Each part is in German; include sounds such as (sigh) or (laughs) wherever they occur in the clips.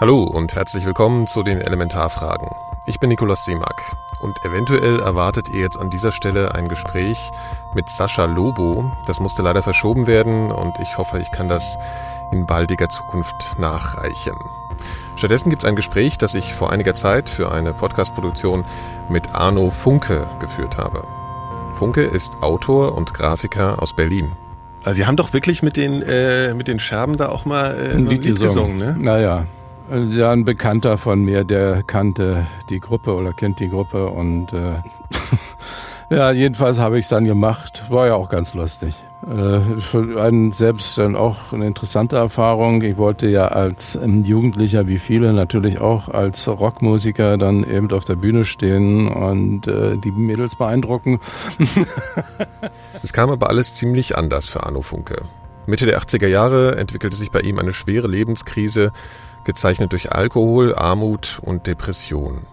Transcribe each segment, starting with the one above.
Hallo und herzlich willkommen zu den Elementarfragen. Ich bin Nikolaus Seemack und eventuell erwartet ihr jetzt an dieser Stelle ein Gespräch mit Sascha Lobo. Das musste leider verschoben werden und ich hoffe, ich kann das in baldiger Zukunft nachreichen. Stattdessen gibt es ein Gespräch, das ich vor einiger Zeit für eine Podcast-Produktion mit Arno Funke geführt habe. Funke ist Autor und Grafiker aus Berlin. Also Sie haben doch wirklich mit den, äh, mit den Scherben da auch mal äh, ein Lied, Lied gesungen, ne? Naja, ja, ein Bekannter von mir, der kannte die Gruppe oder kennt die Gruppe und äh, (laughs) ja, jedenfalls habe ich es dann gemacht. War ja auch ganz lustig. Äh, für einen selbst dann auch eine interessante Erfahrung. Ich wollte ja als ähm, Jugendlicher, wie viele, natürlich auch als Rockmusiker dann eben auf der Bühne stehen und äh, die Mädels beeindrucken. (laughs) es kam aber alles ziemlich anders für Arno Funke. Mitte der 80er Jahre entwickelte sich bei ihm eine schwere Lebenskrise, gezeichnet durch Alkohol, Armut und Depression.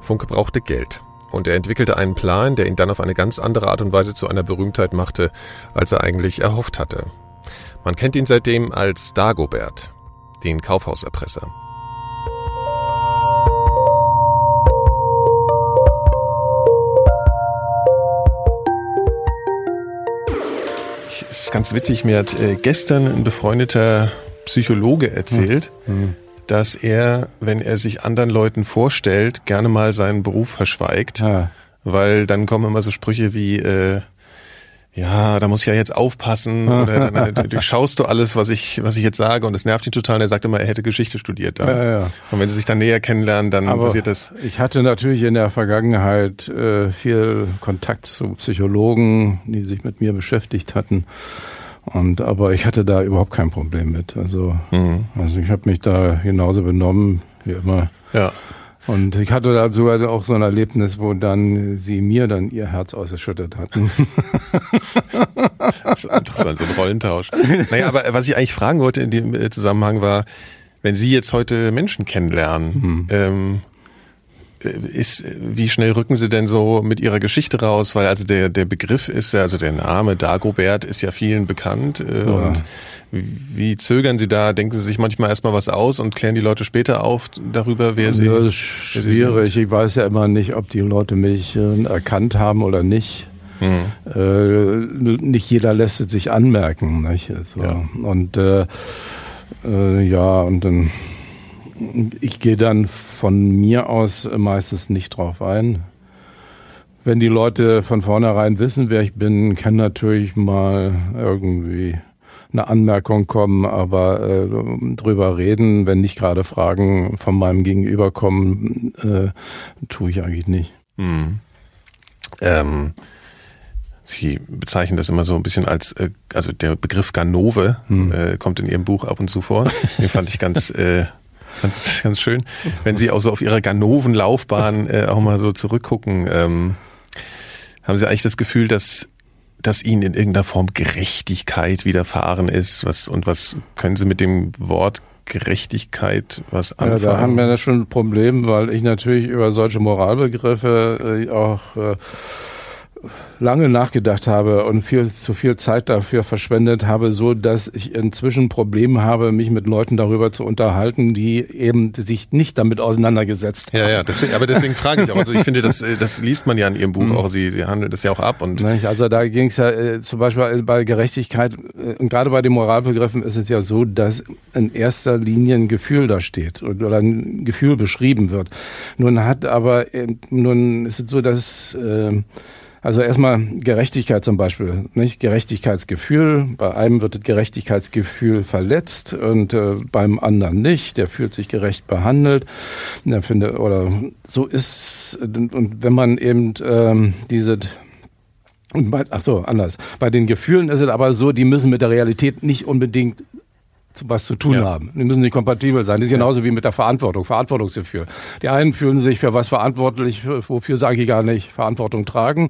Funke brauchte Geld und er entwickelte einen Plan, der ihn dann auf eine ganz andere Art und Weise zu einer Berühmtheit machte, als er eigentlich erhofft hatte. Man kennt ihn seitdem als Dagobert, den Kaufhauserpresser. Es ist ganz witzig, mir hat äh, gestern ein befreundeter Psychologe erzählt, mhm. dass er, wenn er sich anderen Leuten vorstellt, gerne mal seinen Beruf verschweigt, ja. weil dann kommen immer so Sprüche wie äh, ja, da muss ich ja jetzt aufpassen (laughs) oder dann, äh, du schaust du alles, was ich, was ich jetzt sage und es nervt ihn total und er sagt immer, er hätte Geschichte studiert. Ja, ja. Und wenn sie sich dann näher kennenlernen, dann Aber passiert das. Ich hatte natürlich in der Vergangenheit äh, viel Kontakt zu Psychologen, die sich mit mir beschäftigt hatten. Und aber ich hatte da überhaupt kein Problem mit. Also, mhm. also ich habe mich da genauso benommen wie immer. Ja. Und ich hatte da sogar auch so ein Erlebnis, wo dann sie mir dann ihr Herz ausgeschüttet hatten. das ist interessant, so ein Rollentausch. Naja, aber was ich eigentlich fragen wollte in dem äh, Zusammenhang war, wenn Sie jetzt heute Menschen kennenlernen, mhm. ähm, äh, ist, wie schnell rücken Sie denn so mit Ihrer Geschichte raus? Weil also der, der Begriff ist ja, also der Name Dagobert ist ja vielen bekannt. Äh, ja. Und wie zögern Sie da? Denken Sie sich manchmal erstmal was aus und klären die Leute später auf darüber, wer Sie Ja, das ist schwierig. Ich weiß ja immer nicht, ob die Leute mich äh, erkannt haben oder nicht. Mhm. Äh, nicht jeder lässt es sich anmerken. Nicht? Also, ja. Und äh, äh, ja, und dann ich gehe dann von mir aus meistens nicht drauf ein. Wenn die Leute von vornherein wissen, wer ich bin, kann natürlich mal irgendwie eine Anmerkung kommen, aber äh, drüber reden, wenn nicht gerade Fragen von meinem Gegenüber kommen, äh, tue ich eigentlich nicht. Hm. Ähm, Sie bezeichnen das immer so ein bisschen als, äh, also der Begriff Ganove hm. äh, kommt in Ihrem Buch ab und zu vor. Den fand ich ganz (laughs) ist ganz schön. Wenn Sie auch so auf Ihre Ganoven-Laufbahn äh, auch mal so zurückgucken, ähm, haben Sie eigentlich das Gefühl, dass dass Ihnen in irgendeiner Form Gerechtigkeit widerfahren ist? Was und was können Sie mit dem Wort Gerechtigkeit was anfangen? Ja, da haben wir ja schon ein Problem, weil ich natürlich über solche Moralbegriffe äh, auch äh, lange nachgedacht habe und viel zu viel Zeit dafür verschwendet habe, so dass ich inzwischen Probleme habe, mich mit Leuten darüber zu unterhalten, die eben sich nicht damit auseinandergesetzt haben. Ja, ja, deswegen, aber deswegen frage ich auch. Also ich finde, das, äh, das liest man ja in Ihrem Buch mhm. auch. Sie, Sie handeln das ja auch ab und. Also da ging es ja äh, zum Beispiel bei Gerechtigkeit äh, und gerade bei den Moralbegriffen ist es ja so, dass in erster Linie ein Gefühl da steht oder ein Gefühl beschrieben wird. Nun hat aber äh, nun ist es so, dass äh, also erstmal Gerechtigkeit zum Beispiel, nicht Gerechtigkeitsgefühl. Bei einem wird das Gerechtigkeitsgefühl verletzt und äh, beim anderen nicht. Der fühlt sich gerecht behandelt. Der findet oder so ist und wenn man eben ähm, diese Ach so, anders. Bei den Gefühlen ist es aber so, die müssen mit der Realität nicht unbedingt was zu tun ja. haben. Die müssen nicht kompatibel sein. Das ist genauso wie mit der Verantwortung, Verantwortungsgefühl. Die einen fühlen sich für was verantwortlich, wofür sage ich gar nicht, Verantwortung tragen,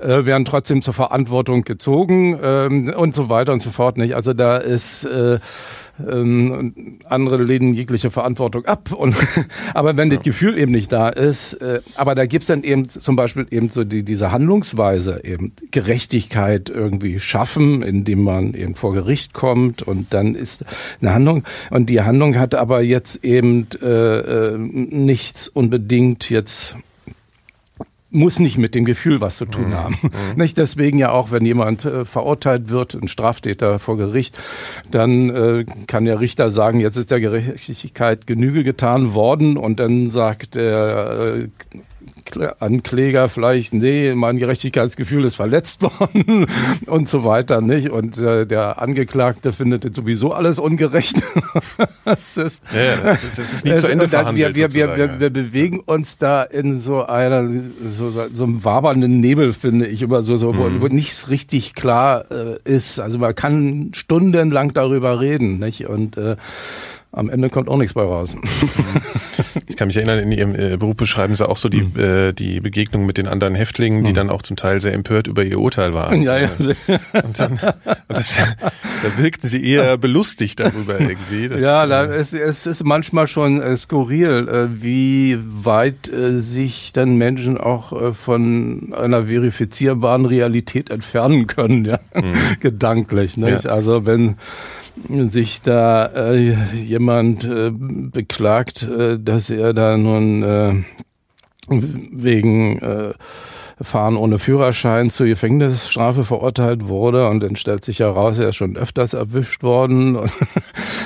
äh, werden trotzdem zur Verantwortung gezogen ähm, und so weiter und so fort nicht. Also da ist äh, ähm, andere lehnen jegliche Verantwortung ab. Und, (laughs) aber wenn ja. das Gefühl eben nicht da ist, äh, aber da gibt's dann eben zum Beispiel eben so die, diese Handlungsweise, eben Gerechtigkeit irgendwie schaffen, indem man eben vor Gericht kommt und dann ist eine Handlung. Und die Handlung hat aber jetzt eben äh, äh nichts unbedingt jetzt muss nicht mit dem Gefühl was zu tun mhm. haben. Mhm. Nicht deswegen ja auch, wenn jemand äh, verurteilt wird, ein Straftäter vor Gericht, dann äh, kann der Richter sagen, jetzt ist der Gerechtigkeit Genüge getan worden und dann sagt der äh, Ankläger vielleicht, nee, mein Gerechtigkeitsgefühl ist verletzt (laughs) worden und so weiter, nicht? Und äh, der Angeklagte findet sowieso alles ungerecht. (laughs) das, ist, ja, das ist nicht zu Ende verhandelt. Wir, wir, wir, wir, bewegen uns da in so einer, so, so einem wabernden Nebel, finde ich, immer so, so mhm. wo, wo nichts richtig klar äh, ist. Also man kann stundenlang darüber reden, nicht? Und äh, am Ende kommt auch nichts bei raus. (laughs) Ich kann mich erinnern, in Ihrem äh, Beruf beschreiben Sie auch so die, mhm. äh, die Begegnung mit den anderen Häftlingen, die mhm. dann auch zum Teil sehr empört über Ihr Urteil waren. Ja, ja. Und dann, und das, da wirkten Sie eher belustigt darüber irgendwie. Das, ja, da, äh, es, es ist manchmal schon äh, skurril, äh, wie weit äh, sich dann Menschen auch von einer verifizierbaren Realität entfernen können, ja, mhm. (laughs) gedanklich. Nicht? Ja. Also wenn sich da äh, jemand äh, beklagt, äh, dass er da nun äh, wegen äh, Fahren ohne Führerschein zur Gefängnisstrafe verurteilt wurde und dann stellt sich heraus, er ist schon öfters erwischt worden (laughs) und,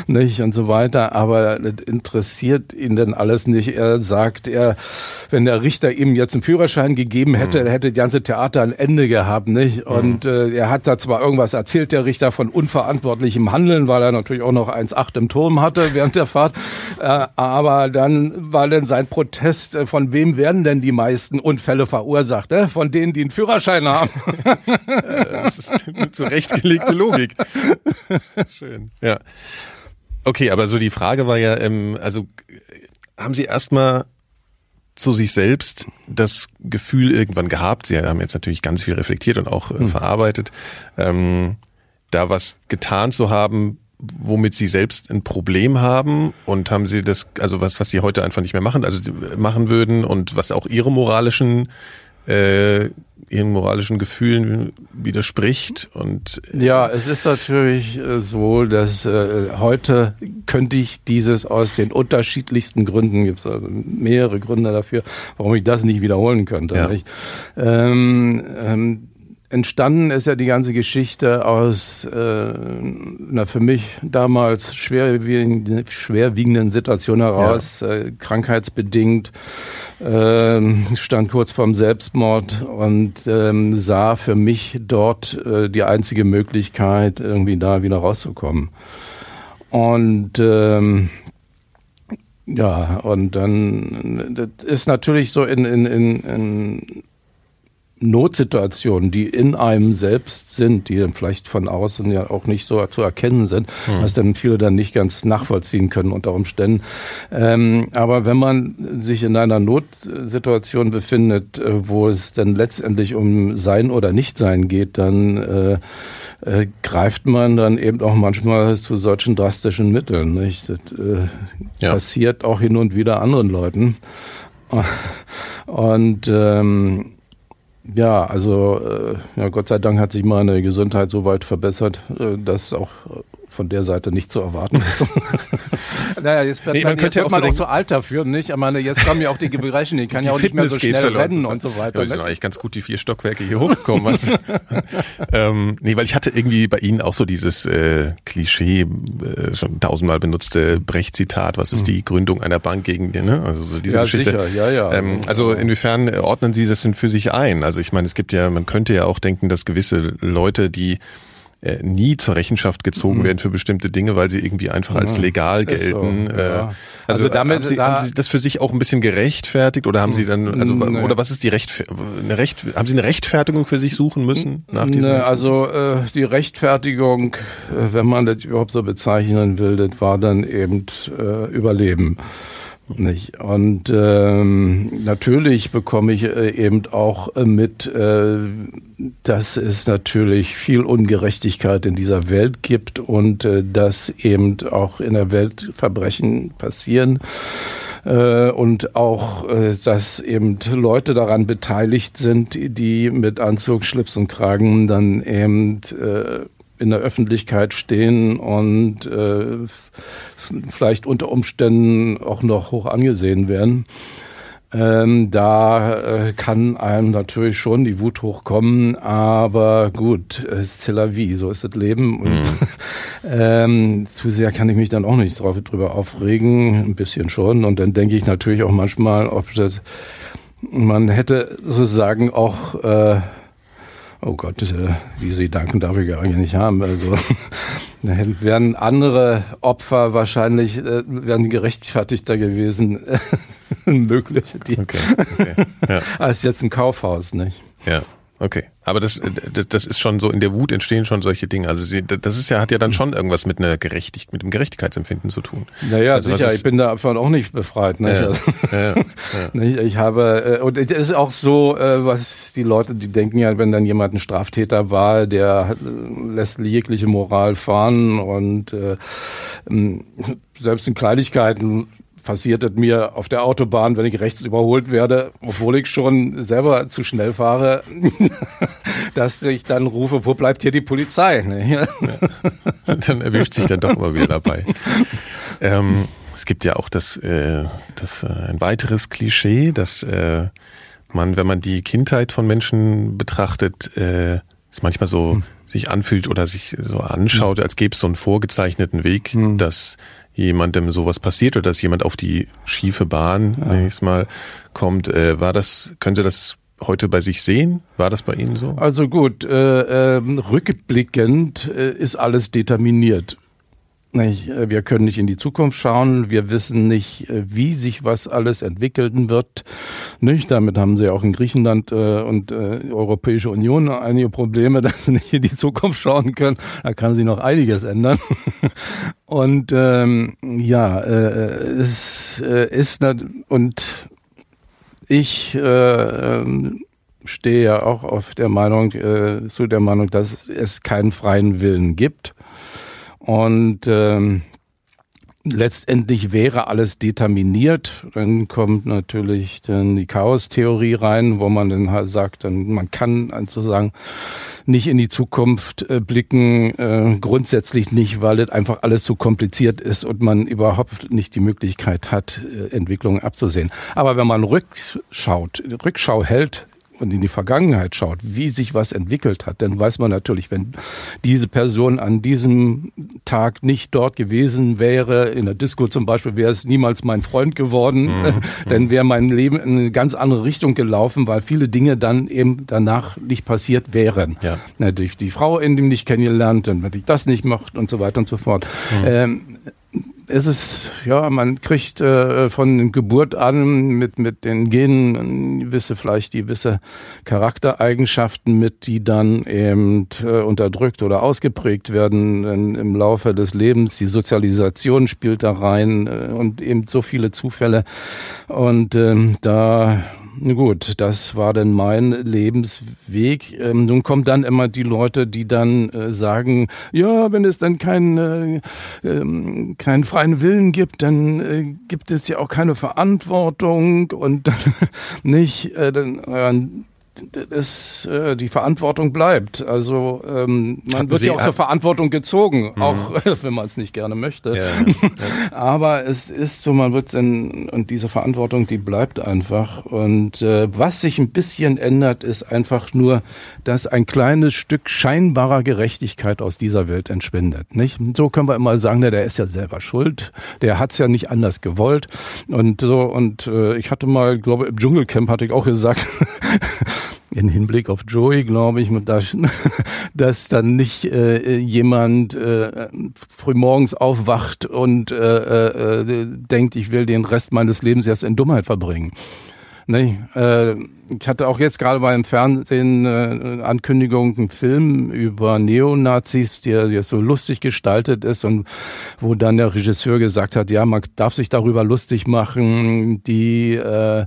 nicht und so weiter, aber das interessiert ihn denn alles nicht. Er sagt, er, wenn der Richter ihm jetzt einen Führerschein gegeben hätte, mhm. hätte das ganze Theater ein Ende gehabt, nicht? Mhm. Und äh, er hat da zwar irgendwas erzählt, der Richter, von unverantwortlichem Handeln, weil er natürlich auch noch 1,8 im Turm hatte während der Fahrt, äh, aber dann war denn sein Protest, äh, von wem werden denn die meisten Unfälle verursacht? Ne? Von denen, die einen Führerschein haben. das ist eine zurechtgelegte Logik. Schön. Ja. Okay, aber so die Frage war ja, ähm, also haben Sie erstmal zu sich selbst das Gefühl irgendwann gehabt, Sie haben jetzt natürlich ganz viel reflektiert und auch äh, hm. verarbeitet, ähm, da was getan zu haben, womit sie selbst ein Problem haben und haben sie das, also was, was sie heute einfach nicht mehr machen, also machen würden und was auch ihre moralischen äh, ihren moralischen Gefühlen widerspricht und äh ja es ist natürlich äh, so dass äh, heute könnte ich dieses aus den unterschiedlichsten Gründen gibt es also mehrere Gründe dafür warum ich das nicht wiederholen könnte ja. ähm, ähm, entstanden ist ja die ganze Geschichte aus äh, einer für mich damals schwerwiegenden, schwerwiegenden Situation heraus, ja. äh, krankheitsbedingt, äh, stand kurz vorm Selbstmord und ähm, sah für mich dort äh, die einzige Möglichkeit, irgendwie da wieder rauszukommen. Und ähm, ja, und dann das ist natürlich so in, in, in, in Notsituationen, die in einem selbst sind, die dann vielleicht von außen ja auch nicht so zu erkennen sind, hm. was dann viele dann nicht ganz nachvollziehen können unter Umständen. Ähm, aber wenn man sich in einer Notsituation befindet, äh, wo es dann letztendlich um Sein oder Nichtsein geht, dann äh, äh, greift man dann eben auch manchmal zu solchen drastischen Mitteln. Nicht? Das äh, ja. passiert auch hin und wieder anderen Leuten. (laughs) Und ähm, ja, also äh, ja, Gott sei Dank hat sich meine Gesundheit so weit verbessert, äh, dass auch von der Seite nicht zu erwarten ist. (laughs) (laughs) naja, jetzt wird nee, man, man, jetzt wird man auch, so alt dafür, nicht? Ich meine, jetzt kommen ja auch die (laughs) Gebrechen, die kann ja auch nicht mehr so schnell rennen und so weiter. Ja, sind eigentlich ganz gut die vier Stockwerke hier hochgekommen. also, (laughs) ähm, nee, weil ich hatte irgendwie bei Ihnen auch so dieses äh, Klischee, äh, schon tausendmal benutzte Brecht-Zitat, was ist mhm. die Gründung einer Bank gegen den, ne? Also so diese ja, Geschichte. Sicher. Ja, ja. Ähm, also inwiefern ordnen Sie das denn für sich ein? Also ich meine, es gibt ja, man könnte ja auch denken, dass gewisse Leute, die äh, nie zur Rechenschaft gezogen mhm. werden für bestimmte Dinge, weil sie irgendwie einfach als legal gelten. So, ja. äh, also, also damit haben sie, da haben sie das für sich auch ein bisschen gerechtfertigt oder haben Sie dann also nee. oder was ist die Recht eine Recht haben Sie eine Rechtfertigung für sich suchen müssen nach diesem nee, Also äh, die Rechtfertigung, äh, wenn man das überhaupt so bezeichnen will, das war dann eben äh, Überleben. Nicht? Und ähm, natürlich bekomme ich äh, eben auch äh, mit, äh, dass es natürlich viel Ungerechtigkeit in dieser Welt gibt und äh, dass eben auch in der Welt Verbrechen passieren und auch, dass eben Leute daran beteiligt sind, die mit Anzug, Schlips und Kragen dann eben in der Öffentlichkeit stehen und äh, vielleicht unter Umständen auch noch hoch angesehen werden. Ähm, da äh, kann einem natürlich schon die Wut hochkommen, aber gut, es ist Tel Aviv, so ist das Leben. Und, mhm. (laughs) ähm, zu sehr kann ich mich dann auch nicht drauf, drüber aufregen, ein bisschen schon. Und dann denke ich natürlich auch manchmal, ob das, man hätte sozusagen auch äh, Oh Gott, äh, diese Gedanken darf ich gar nicht haben. Also (laughs) wären andere Opfer wahrscheinlich äh, wären gerechtfertigter gewesen, (laughs) mögliche, die okay, okay, ja. (laughs) als jetzt ein Kaufhaus, nicht? Ja. Okay, aber das, das ist schon so, in der Wut entstehen schon solche Dinge. Also sie, das ist ja, hat ja dann schon irgendwas mit einer Gerechtigkeit, mit dem Gerechtigkeitsempfinden zu tun. Naja, also sicher, ich bin davon auch nicht befreit. Nicht? Ja, also, ja, ja. (laughs) Ich habe, äh, und es ist auch so, äh, was die Leute, die denken ja, wenn dann jemand ein Straftäter war, der lässt jegliche Moral fahren und äh, selbst in Kleinigkeiten passiert es mir auf der Autobahn, wenn ich rechts überholt werde, obwohl ich schon selber zu schnell fahre, (laughs) dass ich dann rufe, wo bleibt hier die Polizei? Ja. (laughs) Dann erwischt sich dann doch immer wieder dabei. Ähm, es gibt ja auch das, äh, das äh, ein weiteres Klischee, dass äh, man, wenn man die Kindheit von Menschen betrachtet, äh, es manchmal so hm. sich anfühlt oder sich so anschaut, hm. als gäbe es so einen vorgezeichneten Weg, hm. dass jemandem sowas passiert oder dass jemand auf die schiefe Bahn, ja. nächstes Mal, kommt. Äh, war das, können Sie das heute bei sich sehen? War das bei Ihnen so? Also gut, äh, äh, rückblickend äh, ist alles determiniert. Äh, wir können nicht in die Zukunft schauen. Wir wissen nicht, äh, wie sich was alles entwickeln wird. Nicht? Damit haben sie auch in Griechenland äh, und Europäische Union einige Probleme, (laughs) dass sie nicht in die Zukunft schauen können. Da kann sich noch einiges ändern. (laughs) und ähm, ja, äh, es äh, ist und ich äh, stehe ja auch auf der Meinung, zu der Meinung, dass es keinen freien Willen gibt und ähm, letztendlich wäre alles determiniert. Dann kommt natürlich dann die Chaos-Theorie rein, wo man dann halt sagt, dann man kann sozusagen nicht in die Zukunft äh, blicken, äh, grundsätzlich nicht, weil das einfach alles zu kompliziert ist und man überhaupt nicht die Möglichkeit hat, äh, Entwicklungen abzusehen. Aber wenn man rückschaut, Rückschau hält, und in die Vergangenheit schaut, wie sich was entwickelt hat, dann weiß man natürlich, wenn diese Person an diesem Tag nicht dort gewesen wäre, in der Disco zum Beispiel, wäre es niemals mein Freund geworden, mhm. (laughs) dann wäre mein Leben in eine ganz andere Richtung gelaufen, weil viele Dinge dann eben danach nicht passiert wären. Ja. Natürlich die Frau in dem nicht kennengelernt, dann hätte ich das nicht gemacht und so weiter und so fort. Mhm. Ähm, es ist, ja, man kriegt äh, von Geburt an mit, mit den Genen gewisse, vielleicht gewisse Charaktereigenschaften mit, die dann eben äh, unterdrückt oder ausgeprägt werden in, im Laufe des Lebens. Die Sozialisation spielt da rein äh, und eben so viele Zufälle. Und ähm, da Gut, das war denn mein Lebensweg. Ähm, nun kommen dann immer die Leute, die dann äh, sagen, ja, wenn es dann keinen äh, ähm, keinen freien Willen gibt, dann äh, gibt es ja auch keine Verantwortung und (laughs) nicht, äh, dann, das, äh, die Verantwortung bleibt. Also ähm, man Hatten wird Sie ja auch zur Verantwortung gezogen, mhm. auch (laughs) wenn man es nicht gerne möchte. Ja. (laughs) Aber es ist so, man wird in, und diese Verantwortung, die bleibt einfach. Und äh, was sich ein bisschen ändert, ist einfach nur, dass ein kleines Stück scheinbarer Gerechtigkeit aus dieser Welt entschwindet. Nicht? So können wir immer sagen, der ist ja selber schuld, der hat's ja nicht anders gewollt. Und so, und äh, ich hatte mal, glaube im Dschungelcamp hatte ich auch gesagt, (laughs) in Hinblick auf Joey, glaube ich, dass, (laughs) dass dann nicht äh, jemand äh, frühmorgens aufwacht und äh, äh, denkt, ich will den Rest meines Lebens erst in Dummheit verbringen. Nee, äh, ich hatte auch jetzt gerade beim Fernsehen äh, Ankündigung, einen Film über Neonazis, der jetzt so lustig gestaltet ist und wo dann der Regisseur gesagt hat, ja, man darf sich darüber lustig machen, die äh,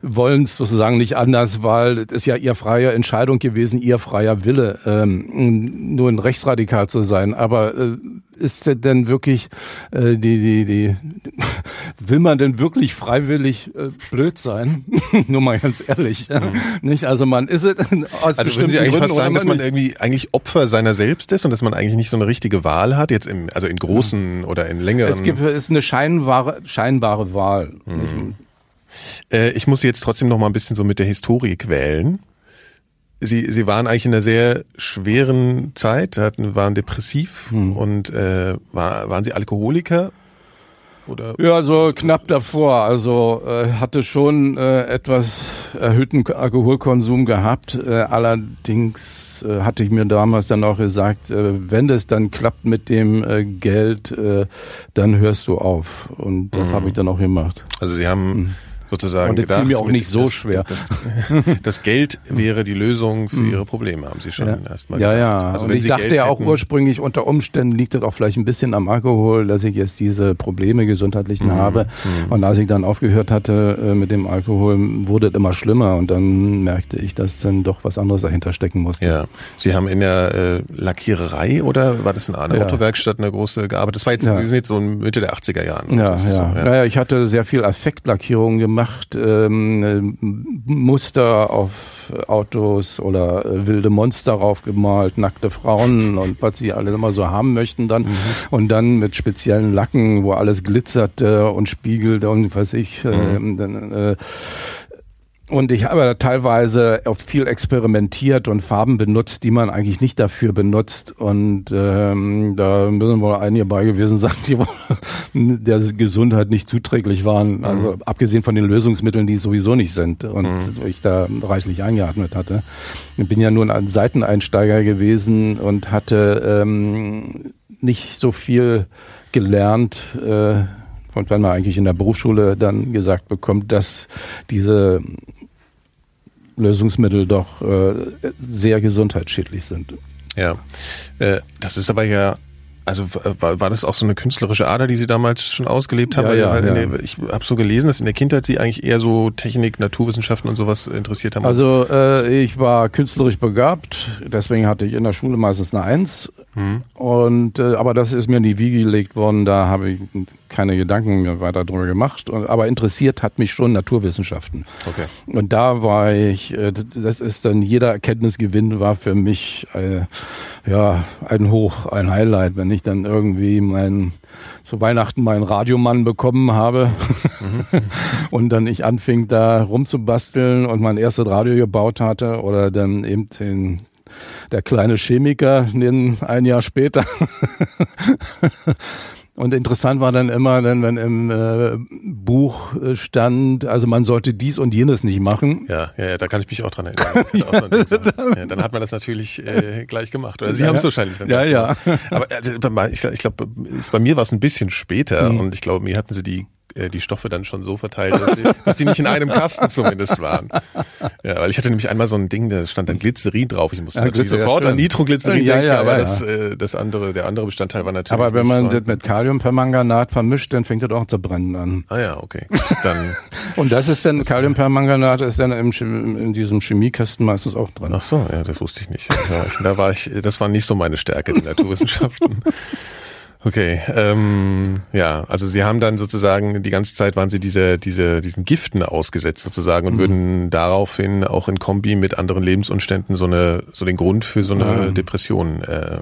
wollen es sozusagen nicht anders, weil es ist ja ihr freie Entscheidung gewesen, ihr freier Wille, ähm, nur ein Rechtsradikal zu sein. Aber äh, ist denn wirklich äh, die, die, die, (laughs) will man denn wirklich freiwillig äh, blöd sein? (laughs) Nur mal ganz ehrlich. Mhm. Nicht? Also man ist es aus also würden Sie eigentlich Gründen, fast sagen, dass man irgendwie eigentlich Opfer seiner selbst ist und dass man eigentlich nicht so eine richtige Wahl hat, jetzt im, also in großen ja. oder in längeren. Es gibt es ist eine scheinbare, scheinbare Wahl. Mhm. Äh, ich muss jetzt trotzdem noch mal ein bisschen so mit der Historie quälen. Sie, Sie waren eigentlich in einer sehr schweren Zeit, hatten, waren depressiv hm. und äh, war, waren Sie Alkoholiker? Oder? Ja, so knapp davor. Also äh, hatte schon äh, etwas erhöhten Alkoholkonsum gehabt. Äh, allerdings äh, hatte ich mir damals dann auch gesagt, äh, wenn es dann klappt mit dem äh, Geld, dann hörst du auf. Und das mhm. habe ich dann auch gemacht. Also Sie haben mhm sozusagen und das gedacht. mir auch nicht so das, schwer. Das, das, Geld wäre die Lösung für hm. ihre Probleme, haben Sie schon ja. erstmal Ja, ja. Also und ich dachte Geld ja auch hätten, ursprünglich, unter Umständen liegt das auch vielleicht ein bisschen am Alkohol, dass ich jetzt diese Probleme gesundheitlichen mhm. habe. Mhm. Und als ich dann aufgehört hatte äh, mit dem Alkohol, wurde es immer schlimmer und dann merkte ich, dass dann doch was anderes dahinter stecken musste. Ja. Sie haben in der äh, Lackiererei oder war das in einer ja. Autowerkstatt eine große gearbeitet? Das war jetzt, ja. wir sind jetzt so Mitte der 80er Jahren. Ja, ja. So, ja. Naja, ich hatte sehr viel Affektlackierungen gemacht gemacht, ähm, Muster auf Autos oder äh, wilde Monster raufgemalt, nackte Frauen und was sie alle immer so haben möchten dann. Mhm. Und dann mit speziellen Lacken, wo alles glitzerte und spiegelte und weiß ich, äh, mhm. dann, äh, und ich habe da teilweise auch viel experimentiert und Farben benutzt, die man eigentlich nicht dafür benutzt. Und ähm, da müssen wohl einige bei gewesen sein, die (laughs) der Gesundheit nicht zuträglich waren. Mhm. Also abgesehen von den Lösungsmitteln, die sowieso nicht sind und mhm. ich da reichlich eingeatmet hatte. Ich bin ja nur ein Seiteneinsteiger gewesen und hatte ähm, nicht so viel gelernt. Äh, und wenn man eigentlich in der Berufsschule dann gesagt bekommt, dass diese Lösungsmittel doch äh, sehr gesundheitsschädlich sind. Ja, äh, das ist aber ja also war, war das auch so eine künstlerische Ader, die Sie damals schon ausgelebt haben? Ja, ja, ja. Ich habe so gelesen, dass in der Kindheit Sie eigentlich eher so Technik, Naturwissenschaften und sowas interessiert haben. Also äh, ich war künstlerisch begabt, deswegen hatte ich in der Schule meistens eine Eins. Mhm. Und äh, aber das ist mir in die Wiege gelegt worden, da habe ich keine Gedanken mehr weiter drüber gemacht. Aber interessiert hat mich schon Naturwissenschaften. Okay. Und da war ich, äh, das ist dann jeder Erkenntnisgewinn war für mich äh, ja ein Hoch, ein Highlight, wenn ich dann irgendwie mein zu Weihnachten meinen Radiomann bekommen habe mhm. (laughs) und dann ich anfing da rumzubasteln und mein erstes Radio gebaut hatte oder dann eben den der kleine Chemiker ein Jahr später (laughs) Und interessant war dann immer, dann, wenn im äh, Buch äh, stand, also man sollte dies und jenes nicht machen. Ja, ja, ja da kann ich mich auch dran erinnern. ja, so (laughs) ja, dann hat man das natürlich äh, gleich gemacht. Oder Sie ja, haben es wahrscheinlich dann Ja, ja. Aber also, ich, ich glaube, bei mir war es ein bisschen später mhm. und ich glaube, mir hatten sie die äh, die Stoffe dann schon so verteilt, dass die, dass die nicht in einem Kasten zumindest waren. Ja, weil ich hatte nämlich einmal so ein Ding, da stand dann Glycerin drauf. Ich musste ja, natürlich sofort an Nitroglycerin ja, denken, ja, aber das, äh, das andere, der andere Bestandteil war natürlich. Aber wenn man das mit Kaliumpermanganat vermischt, dann fängt das auch zu brennen an. Ah ja, okay. Dann (laughs) Und das ist dann, Kaliumpermanganat ist dann im, in diesem Chemiekasten meistens auch drin. Ach so, ja, das wusste ich nicht. Ja, da war ich, das war nicht so meine Stärke, die Naturwissenschaften. Okay, ähm, ja, also Sie haben dann sozusagen die ganze Zeit waren Sie diese, diese, diesen Giften ausgesetzt sozusagen und mhm. würden daraufhin auch in Kombi mit anderen Lebensumständen so eine, so den Grund für so eine mhm. Depression. Äh.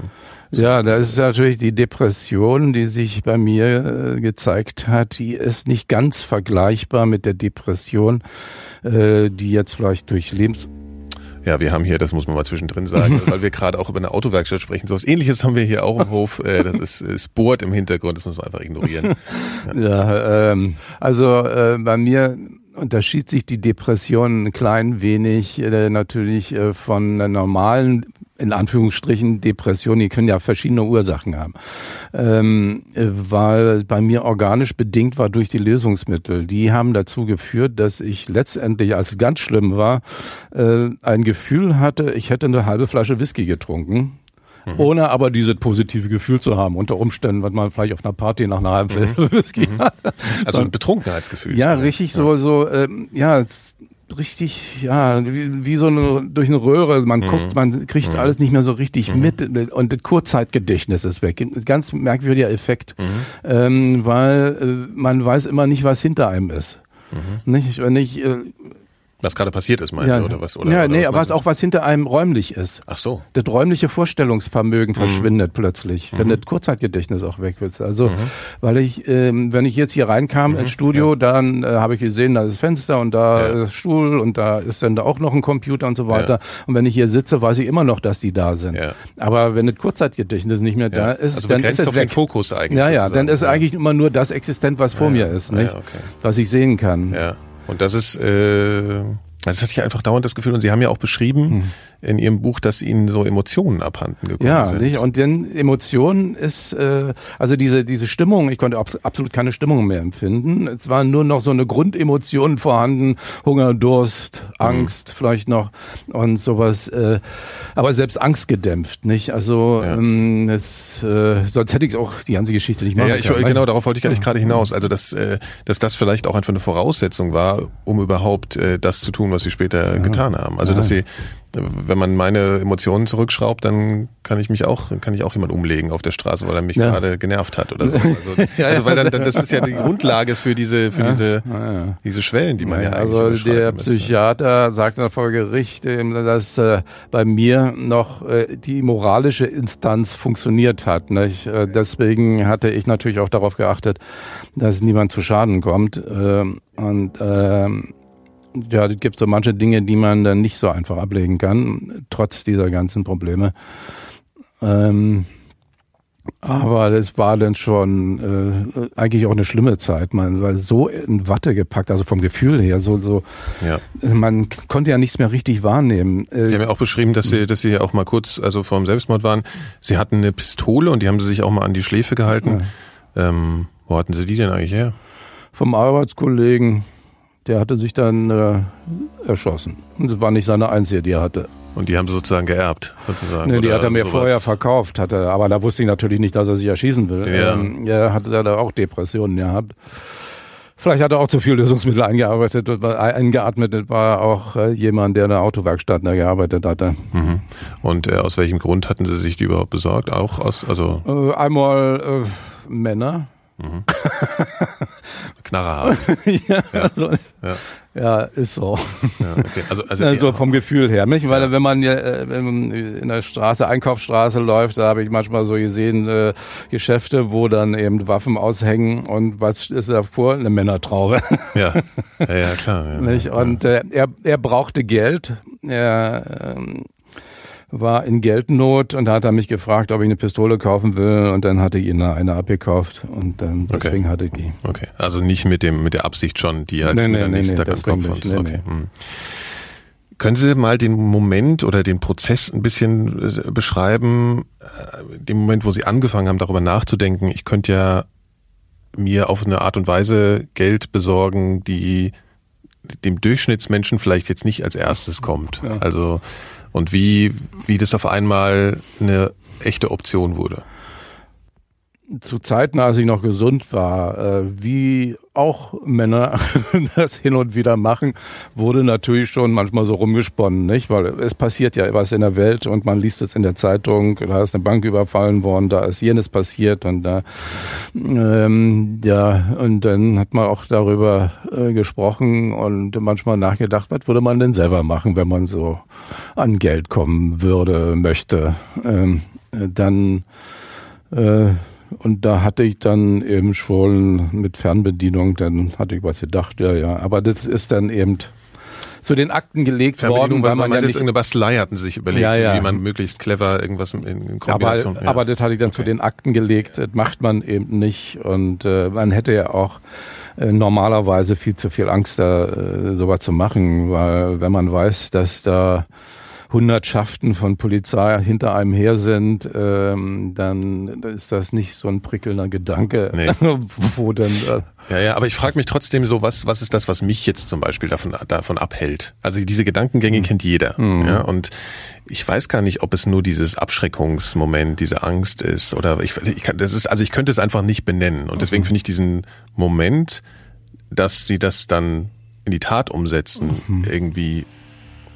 Ja, da ist natürlich die Depression, die sich bei mir äh, gezeigt hat, die ist nicht ganz vergleichbar mit der Depression, äh, die jetzt vielleicht durch Lebens ja, wir haben hier, das muss man mal zwischendrin sagen, (laughs) weil wir gerade auch über eine Autowerkstatt sprechen. So was ähnliches haben wir hier auch im Hof. Äh, das ist, ist bohrt im Hintergrund, das muss man einfach ignorieren. Ja, (laughs) ja ähm, also äh, bei mir unterschied sich die Depression ein klein wenig äh, natürlich äh, von einer normalen in Anführungsstrichen Depression, die können ja verschiedene Ursachen haben. Ähm, weil bei mir organisch bedingt war durch die Lösungsmittel. Die haben dazu geführt, dass ich letztendlich, als es ganz schlimm war, äh, ein Gefühl hatte, ich hätte eine halbe Flasche Whisky getrunken. Mhm. ohne aber dieses positive Gefühl zu haben, unter Umständen, was man vielleicht auf einer Party nach einer halben mhm. Whisky mhm. hat. Also ein (laughs) Betrunkenheitsgefühl. Ja, richtig ja. so, so, ähm, ja, richtig, ja, wie, wie so eine, durch eine Röhre. Man mhm. guckt, man kriegt mhm. alles nicht mehr so richtig mhm. mit und das Kurzzeitgedächtnis ist weg. Ein ganz merkwürdiger Effekt, mhm. ähm, weil äh, man weiß immer nicht, was hinter einem ist. Mhm. Nicht? Wenn ich äh, was gerade passiert ist, meine ja. oder was? Oder, ja, oder nee, aber was auch was hinter einem räumlich ist. Ach so. Das räumliche Vorstellungsvermögen mhm. verschwindet plötzlich, wenn mhm. das Kurzzeitgedächtnis auch weg wird. Also, mhm. weil ich, ähm, wenn ich jetzt hier reinkam ins mhm. Studio, ja. dann äh, habe ich gesehen, da ist Fenster und da ja. ist Stuhl und da ist dann da auch noch ein Computer und so weiter. Und wenn ich hier sitze, weiß ich immer noch, dass die da sind. Aber wenn das Kurzzeitgedächtnis nicht mehr da ist, also dann ist es auf weg. den Fokus eigentlich. Ja, ja, dann ist eigentlich immer nur das existent, was vor mir ist, nicht? Okay. Was ich sehen kann. Ja. Und das ist, äh, das hatte ich einfach dauernd das Gefühl, und Sie haben ja auch beschrieben, hm in Ihrem Buch, dass Ihnen so Emotionen abhanden gekommen ja, sind. Ja, und denn Emotionen ist, äh, also diese, diese Stimmung, ich konnte absolut keine Stimmung mehr empfinden. Es waren nur noch so eine Grundemotion vorhanden, Hunger, Durst, mhm. Angst mhm. vielleicht noch und sowas. Äh, aber selbst Angst gedämpft, nicht? Also ja. ähm, das, äh, sonst hätte ich auch die ganze Geschichte nicht machen ja, ja, ich, können. Genau, darauf wollte ich eigentlich gerade hinaus. Also dass, äh, dass das vielleicht auch einfach eine Voraussetzung war, um überhaupt äh, das zu tun, was Sie später getan haben. Also dass Sie wenn man meine Emotionen zurückschraubt, dann kann ich mich auch, kann ich auch jemand umlegen auf der Straße, weil er mich ja. gerade genervt hat oder so. (laughs) Also, ja, also weil dann, dann, das ist ja die Grundlage für diese, für diese, diese Schwellen, die man ja, eigentlich Also der Psychiater müsste. sagt dann vor Gericht, dass äh, bei mir noch äh, die moralische Instanz funktioniert hat. Nicht? Äh, deswegen hatte ich natürlich auch darauf geachtet, dass niemand zu Schaden kommt. Äh, und ähm, ja, es gibt so manche Dinge, die man dann nicht so einfach ablegen kann, trotz dieser ganzen Probleme. Ähm, aber das war dann schon äh, eigentlich auch eine schlimme Zeit. Man war so in Watte gepackt, also vom Gefühl her, so, so ja. man konnte ja nichts mehr richtig wahrnehmen. Äh, sie haben ja auch beschrieben, dass Sie, dass Sie auch mal kurz, also vor dem Selbstmord waren. Sie hatten eine Pistole und die haben Sie sich auch mal an die Schläfe gehalten. Ja. Ähm, wo hatten Sie die denn eigentlich her? Vom Arbeitskollegen der hatte sich dann äh, erschossen. Und das war nicht seine einzige, die er hatte. Und die haben sie sozusagen geerbt, sozusagen. Nee, die hat er mir sowas. vorher verkauft, hatte, aber da wusste ich natürlich nicht, dass er sich erschießen will. Ja. Ähm, er hatte da auch Depressionen gehabt. Vielleicht hat er auch zu viel Lösungsmittel eingearbeitet, eingeatmet, war auch äh, jemand, der in der Autowerkstatt gearbeitet hatte. Mhm. Und äh, aus welchem Grund hatten Sie sich die überhaupt besorgt? Auch aus, also äh, einmal äh, Männer, Mhm. (laughs) Knarre (laughs) ja, ja. So, ja. ja, ist so. Okay. also, also, (laughs) also vom Gefühl her, nicht? Weil wenn man äh, in der Straße, Einkaufsstraße läuft, da habe ich manchmal so gesehen äh, Geschäfte, wo dann eben Waffen aushängen und was ist davor? Eine Männertraube. Ja, ja, klar. Und äh, er, er brauchte Geld. Er ähm, war in Geldnot und da hat er mich gefragt, ob ich eine Pistole kaufen will und dann hatte ich ihn eine abgekauft und dann deswegen okay. hatte ich die. Okay, also nicht mit dem mit der Absicht schon, die halt nee, nee, am nächsten nee, Tag am Kopf nee, okay. Hm. Können Sie mal den Moment oder den Prozess ein bisschen äh, beschreiben, äh, den Moment, wo Sie angefangen haben, darüber nachzudenken, ich könnte ja mir auf eine Art und Weise Geld besorgen, die dem Durchschnittsmenschen vielleicht jetzt nicht als erstes kommt. Ja. Also und wie, wie das auf einmal eine echte Option wurde. Zu Zeiten, als ich noch gesund war, äh, wie auch Männer (laughs) das hin und wieder machen, wurde natürlich schon manchmal so rumgesponnen, nicht? Weil es passiert ja was in der Welt und man liest es in der Zeitung, da ist eine Bank überfallen worden, da ist jenes passiert und da, ähm, ja, und dann hat man auch darüber äh, gesprochen und manchmal nachgedacht, was würde man denn selber machen, wenn man so an Geld kommen würde, möchte. Ähm, äh, dann, äh, und da hatte ich dann eben schon mit Fernbedienung, dann hatte ich was gedacht, ja, ja. Aber das ist dann eben zu den Akten gelegt worden, weil man, man ja nicht irgendeine Bastelei hatten sich überlegt, ja, ja. wie man möglichst clever irgendwas in, in Kombination. Aber, ja. aber das hatte ich dann okay. zu den Akten gelegt. Das macht man eben nicht und äh, man hätte ja auch äh, normalerweise viel zu viel Angst, da äh, sowas zu machen, weil wenn man weiß, dass da Hundertschaften von Polizei hinter einem her sind, ähm, dann ist das nicht so ein prickelnder Gedanke, nee. (laughs) wo denn. Äh ja, ja, aber ich frage mich trotzdem so, was, was ist das, was mich jetzt zum Beispiel davon, davon abhält? Also diese Gedankengänge mhm. kennt jeder. Mhm. Ja, und ich weiß gar nicht, ob es nur dieses Abschreckungsmoment, diese Angst ist oder ich, ich kann, das ist, also ich könnte es einfach nicht benennen. Und deswegen mhm. finde ich diesen Moment, dass sie das dann in die Tat umsetzen, mhm. irgendwie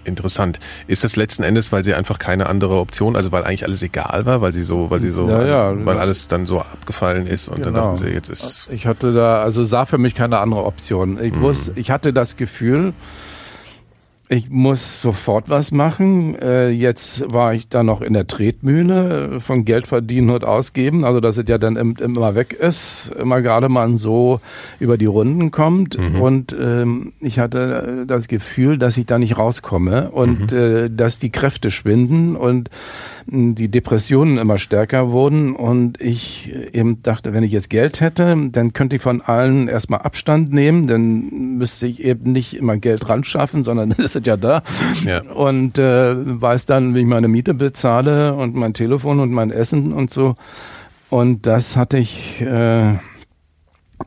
interessant. Ist das letzten Endes, weil sie einfach keine andere Option, also weil eigentlich alles egal war, weil sie so, weil sie so, ja, also, ja, weil alles dann so abgefallen ist und genau. dann dachten sie, jetzt ist. Ich hatte da, also sah für mich keine andere Option. Ich mhm. muss, ich hatte das Gefühl, ich muss sofort was machen. Äh, jetzt war ich da noch in der Tretmühle von Geld verdienen und ausgeben, also dass es ja dann immer weg ist, immer gerade mal so über die Runden kommt. Mhm. Und ähm, ich hatte das Gefühl, dass ich da nicht rauskomme und mhm. äh, dass die Kräfte schwinden und die Depressionen immer stärker wurden und ich eben dachte, wenn ich jetzt Geld hätte, dann könnte ich von allen erstmal Abstand nehmen, dann müsste ich eben nicht immer Geld ran schaffen, sondern (laughs) ist es ja da ja. und äh, weiß dann, wie ich meine Miete bezahle und mein Telefon und mein Essen und so und das hatte ich äh,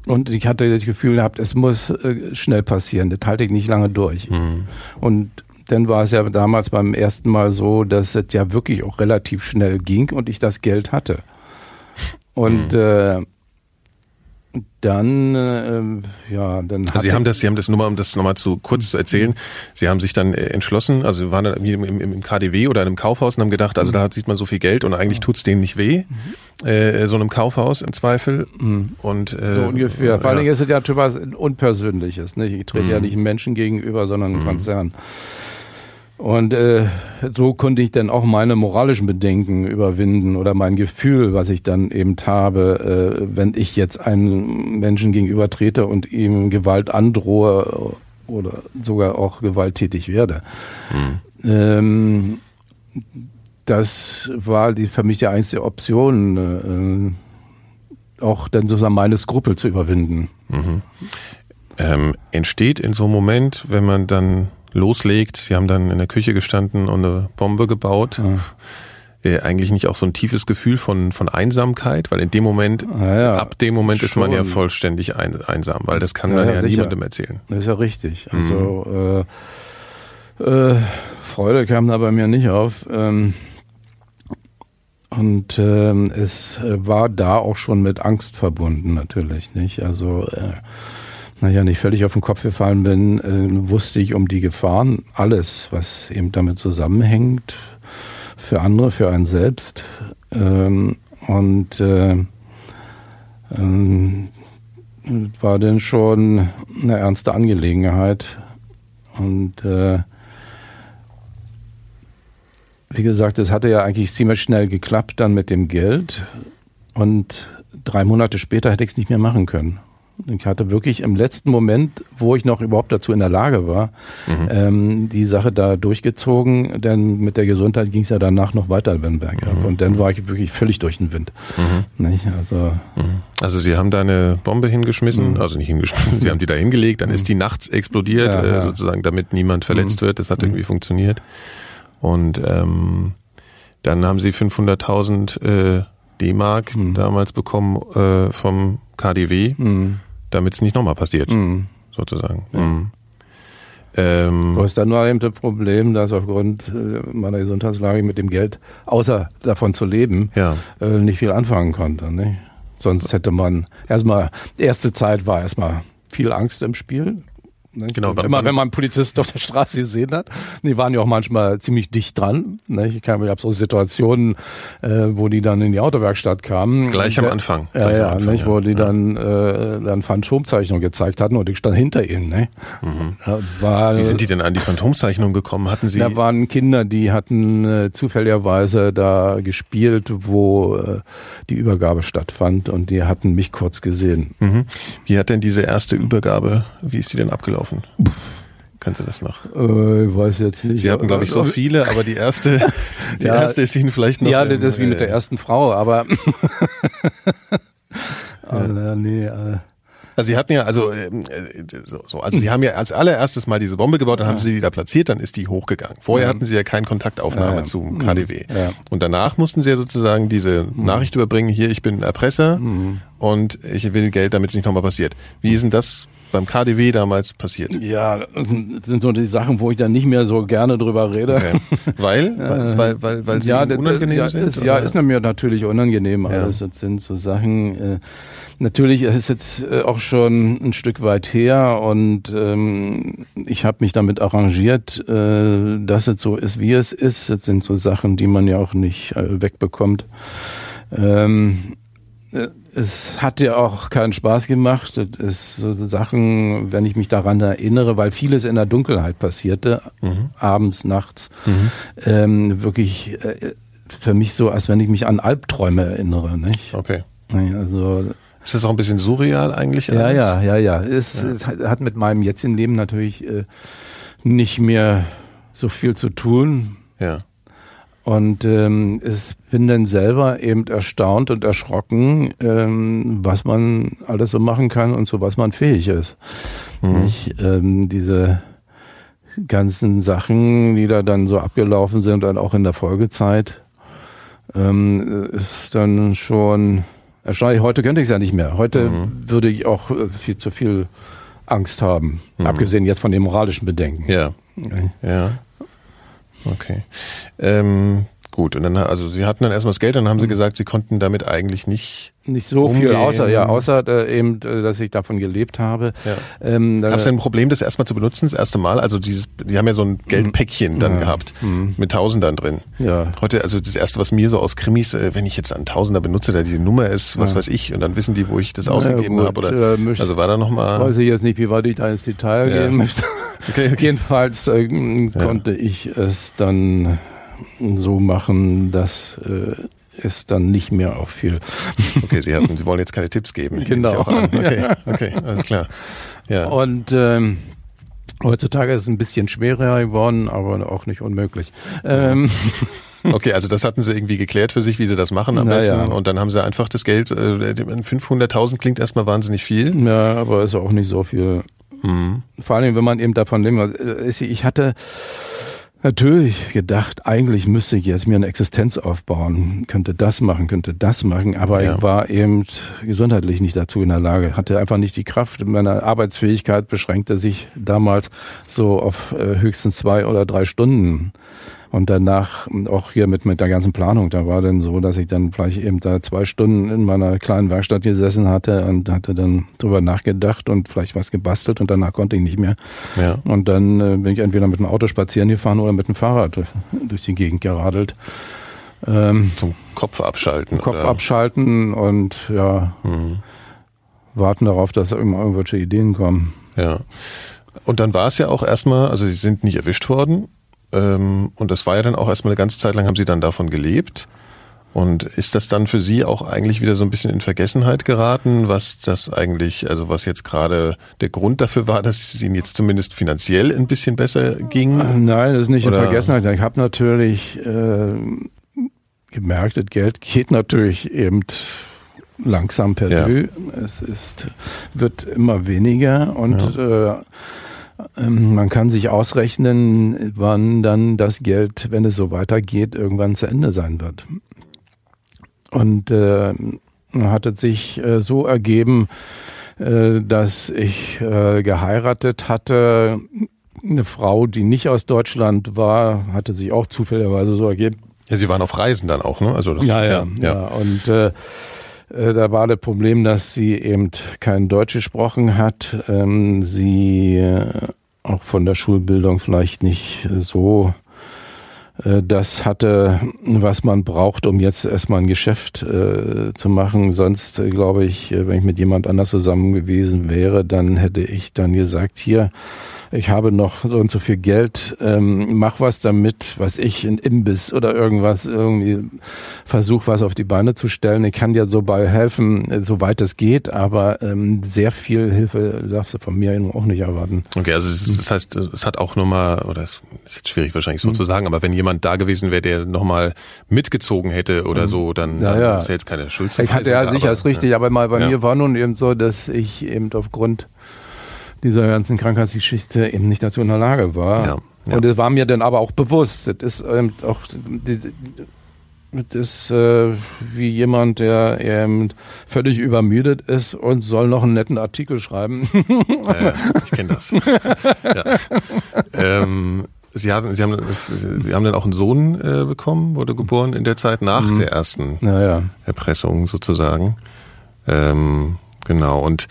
und ich hatte das Gefühl gehabt, es muss äh, schnell passieren. Das halte ich nicht lange durch. Mhm. Und dann war es ja damals beim ersten Mal so, dass es ja wirklich auch relativ schnell ging und ich das Geld hatte. Und mhm. äh, dann, äh, ja, dann. Also Sie haben das, Sie haben das nur mal, um das nochmal zu kurz zu erzählen. Sie haben sich dann äh, entschlossen, also waren dann im, im, im KDW oder in einem Kaufhaus und haben gedacht, also da sieht man so viel Geld und eigentlich tut's denen nicht weh. Mhm. Äh, so einem Kaufhaus im Zweifel. Mhm. Und äh, so ungefähr. Vor allen Dingen ist es ja etwas Unpersönliches. Nicht? Ich trete mhm. ja nicht Menschen gegenüber, sondern einem mhm. Konzern. Und äh, so konnte ich dann auch meine moralischen Bedenken überwinden oder mein Gefühl, was ich dann eben habe, äh, wenn ich jetzt einem Menschen gegenüber trete und ihm Gewalt androhe oder sogar auch gewalttätig werde. Mhm. Ähm, das war die für mich die einzige Option, äh, auch dann sozusagen meine Skrupel zu überwinden. Mhm. Ähm, entsteht in so einem Moment, wenn man dann loslegt. Sie haben dann in der Küche gestanden und eine Bombe gebaut. Ja. Äh, eigentlich nicht auch so ein tiefes Gefühl von, von Einsamkeit, weil in dem Moment, ja, ab dem Moment ist man ja vollständig ein, einsam, weil das kann ja, man ja, niemandem erzählen. Das ist ja richtig. Also mhm. äh, äh, Freude kam da bei mir nicht auf. Ähm, und ähm, es äh, war da auch schon mit Angst verbunden, natürlich, nicht? Also äh, naja, nicht völlig auf den Kopf gefallen bin, äh, wusste ich um die Gefahren, alles, was eben damit zusammenhängt, für andere, für einen selbst. Ähm, und äh, ähm, war denn schon eine ernste Angelegenheit. Und äh, wie gesagt, es hatte ja eigentlich ziemlich schnell geklappt dann mit dem Geld. Und drei Monate später hätte ich es nicht mehr machen können. Ich hatte wirklich im letzten Moment, wo ich noch überhaupt dazu in der Lage war, mhm. ähm, die Sache da durchgezogen, denn mit der Gesundheit ging es ja danach noch weiter wenn bergab. Mhm. Und dann war ich wirklich völlig durch den Wind. Mhm. Also, mhm. also Sie haben da eine Bombe hingeschmissen, mhm. also nicht hingeschmissen, (laughs) Sie haben die da hingelegt, dann ist mhm. die nachts explodiert, ja, ja. Äh, sozusagen, damit niemand verletzt wird. Das hat irgendwie funktioniert. Und ähm, dann haben Sie 500.000 äh, D-Mark damals bekommen äh, vom KDW damit es nicht nochmal passiert, mhm. sozusagen. Mhm. Ähm, du hast dann nur eben das Problem, dass aufgrund äh, meiner Gesundheitslage mit dem Geld, außer davon zu leben, ja. äh, nicht viel anfangen konnte. Nicht? Sonst hätte man erstmal, erste Zeit war erstmal viel Angst im Spiel. Ne? Genau, immer wenn man einen Polizist auf der Straße gesehen hat, die waren ja auch manchmal ziemlich dicht dran. Ne? Ich habe so Situationen, äh, wo die dann in die Autowerkstatt kamen. Gleich am Anfang. Ja, ja, Anfang, nicht, wo die ja. dann äh, dann Phantomzeichnung gezeigt hatten und ich stand hinter ihnen. Ne? Mhm. War, Wie sind die denn an die Phantomzeichnung gekommen? Hatten sie? Da waren Kinder, die hatten äh, zufälligerweise da gespielt, wo äh, die Übergabe stattfand und die hatten mich kurz gesehen. Mhm. Wie hat denn diese erste Übergabe, wie ist die denn abgelaufen? Gelaufen? Kannst du das noch? Äh, ich weiß jetzt nicht. Sie hatten, glaube ich, so viele, aber die erste, (laughs) die ja, erste ist Ihnen vielleicht noch. Ja, das ist wie mit der ersten Frau, aber. (laughs) ja. nee, äh, Also sie hatten ja, also ähm, äh, so, so, also die haben ja als allererstes mal diese Bombe gebaut, dann ja. haben sie die da platziert, dann ist die hochgegangen. Vorher ja. hatten sie ja keine Kontaktaufnahme ja, zum KDW. Und danach mussten sie ja sozusagen diese mhm. Nachricht überbringen, hier, ich bin Erpresser mhm. und ich will Geld, damit es nicht nochmal passiert. Wie ist denn das beim KDW damals passiert? Ja, das sind so die Sachen, wo ich dann nicht mehr so gerne drüber rede. Okay. Weil? (laughs) weil, weil, weil, weil sie ja, unangenehm ja, sind? Ist, ja, ist mir natürlich unangenehm. Ja. Alles. Das sind so Sachen. Äh, natürlich ist jetzt äh, auch schon ein Stück weit her und ähm, ich habe mich damit arrangiert, äh, dass es so ist, wie es ist. Das sind so Sachen, die man ja auch nicht äh, wegbekommt. Ähm, äh, es hat ja auch keinen Spaß gemacht. Das ist so Sachen, wenn ich mich daran erinnere, weil vieles in der Dunkelheit passierte, mhm. abends, nachts, mhm. ähm, wirklich äh, für mich so, als wenn ich mich an Albträume erinnere. Nicht? Okay. Also ist das auch ein bisschen surreal eigentlich? Ja, ja, ja, ja. Es, ja. es hat mit meinem jetzigen Leben natürlich äh, nicht mehr so viel zu tun. Ja. Und ähm, ich bin dann selber eben erstaunt und erschrocken, ähm, was man alles so machen kann und zu was man fähig ist. Mhm. Nicht, ähm, diese ganzen Sachen, die da dann so abgelaufen sind, dann auch in der Folgezeit, ähm, ist dann schon erstaunlich. Heute könnte ich es ja nicht mehr. Heute mhm. würde ich auch äh, viel zu viel Angst haben, mhm. abgesehen jetzt von den moralischen Bedenken. Ja. Ja. Okay. Ähm, gut, und dann, also sie hatten dann erstmal das Geld, dann haben sie mhm. gesagt, sie konnten damit eigentlich nicht nicht so umgehen. viel, außer ja, außer äh, eben, äh, dass ich davon gelebt habe. Ja. Ähm, Gab es denn ein Problem, das erstmal zu benutzen, das erste Mal? Also dieses, die haben ja so ein Geldpäckchen mhm. dann ja. gehabt mhm. mit Tausendern drin. Ja. Heute, also das erste, was mir so aus Krimis, äh, wenn ich jetzt einen Tausender benutze, da diese Nummer ist, was ja. weiß ich, und dann wissen die, wo ich das ausgegeben habe. Oder äh, also war da nochmal. Weiß ich jetzt nicht, wie weit ich da ins Detail gehen möchte. Okay, okay. Jedenfalls äh, konnte ich es dann so machen, dass äh, es dann nicht mehr auffiel. (laughs) Okay, Sie hatten, Sie wollen jetzt keine Tipps geben. (laughs) Genau. Okay, (laughs) okay, alles klar. Ja. Und ähm, heutzutage ist es ein bisschen schwerer geworden, aber auch nicht unmöglich. Ähm, Okay, also das hatten sie irgendwie geklärt für sich, wie sie das machen am besten. Ja. Und dann haben sie einfach das Geld, äh, 500.000 klingt erstmal wahnsinnig viel. Ja, aber ist auch nicht so viel. Mhm. Vor allem, wenn man eben davon lebt. Äh, ich hatte natürlich gedacht, eigentlich müsste ich jetzt mir eine Existenz aufbauen, könnte das machen, könnte das machen, aber ja. ich war eben gesundheitlich nicht dazu in der Lage, hatte einfach nicht die Kraft. Meine Arbeitsfähigkeit beschränkte sich damals so auf äh, höchstens zwei oder drei Stunden. Und danach auch hier mit, mit der ganzen Planung, da war dann so, dass ich dann vielleicht eben da zwei Stunden in meiner kleinen Werkstatt gesessen hatte und hatte dann drüber nachgedacht und vielleicht was gebastelt und danach konnte ich nicht mehr. Ja. Und dann äh, bin ich entweder mit dem Auto spazieren gefahren oder mit dem Fahrrad durch die Gegend geradelt. Ähm, Zum Kopf abschalten. Kopf oder? abschalten und ja, mhm. warten darauf, dass irgendwelche Ideen kommen. Ja. Und dann war es ja auch erstmal, also sie sind nicht erwischt worden, ähm, und das war ja dann auch erstmal eine ganze Zeit lang, haben Sie dann davon gelebt. Und ist das dann für Sie auch eigentlich wieder so ein bisschen in Vergessenheit geraten, was das eigentlich, also was jetzt gerade der Grund dafür war, dass es Ihnen jetzt zumindest finanziell ein bisschen besser ging? Nein, das ist nicht Oder? in Vergessenheit. Ich habe natürlich äh, gemerkt, das Geld geht natürlich eben langsam per ja. Es ist, wird immer weniger und ja. äh, man kann sich ausrechnen, wann dann das Geld, wenn es so weitergeht, irgendwann zu Ende sein wird. Und äh, hat es sich äh, so ergeben, äh, dass ich äh, geheiratet hatte. Eine Frau, die nicht aus Deutschland war, hatte sich auch zufälligerweise so ergeben. Ja, Sie waren auf Reisen dann auch, ne? Also das, ja, ja, ja, ja. Und äh, äh, da war das Problem, dass sie eben kein Deutsch gesprochen hat. Ähm, sie äh, auch von der Schulbildung vielleicht nicht so äh, das hatte, was man braucht, um jetzt erstmal ein Geschäft äh, zu machen. Sonst äh, glaube ich, wenn ich mit jemand anders zusammen gewesen wäre, dann hätte ich dann gesagt, hier, ich habe noch so und so viel Geld, ähm, mach was damit, was ich, ein Imbiss oder irgendwas, irgendwie versuch was auf die Beine zu stellen. Ich kann dir so bei helfen, äh, soweit es geht, aber ähm, sehr viel Hilfe darfst du von mir auch nicht erwarten. Okay, also das heißt, es hat auch nochmal, oder es ist jetzt schwierig wahrscheinlich so mhm. zu sagen, aber wenn jemand da gewesen wäre, der nochmal mitgezogen hätte oder mhm. so, dann, ja, dann ja. ist ja jetzt keine Schuld. Ich hatte ja sicher, ist richtig, aber mal bei ja. mir war nun eben so, dass ich eben aufgrund dieser ganzen Krankheitsgeschichte eben nicht dazu in der Lage war. Ja, ja. Und es war mir dann aber auch bewusst. Das ist eben auch das ist äh, wie jemand, der eben völlig übermüdet ist und soll noch einen netten Artikel schreiben. Äh, ich kenne das. (laughs) ja. ähm, Sie, hatten, Sie, haben, Sie haben dann auch einen Sohn äh, bekommen, wurde geboren in der Zeit nach mhm. der ersten ja, Erpressung sozusagen. Ähm, Genau. Und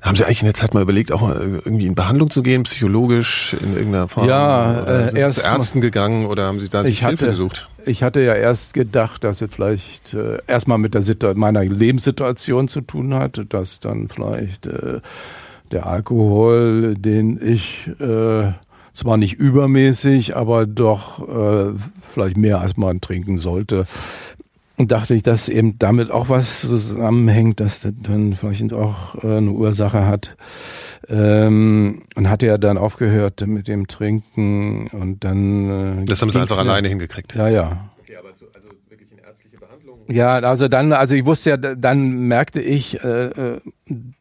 haben Sie eigentlich in der Zeit mal überlegt, auch irgendwie in Behandlung zu gehen, psychologisch in irgendeiner Form? Ja, äh, sind erst zu Ärzten gegangen oder haben Sie da sich Hilfe gesucht? Ich hatte ja erst gedacht, dass es vielleicht äh, erstmal mit der Situ meiner Lebenssituation zu tun hatte, dass dann vielleicht äh, der Alkohol, den ich äh, zwar nicht übermäßig, aber doch äh, vielleicht mehr als man trinken sollte, dachte ich, dass eben damit auch was zusammenhängt, dass das dann vielleicht auch äh, eine Ursache hat. Ähm, und hatte ja dann aufgehört mit dem Trinken und dann. Äh, das haben sie einfach alleine hingekriegt. Ja, ja. Okay, aber zu, also wirklich in ärztliche Behandlung? Ja, also dann, also ich wusste ja, dann merkte ich, äh,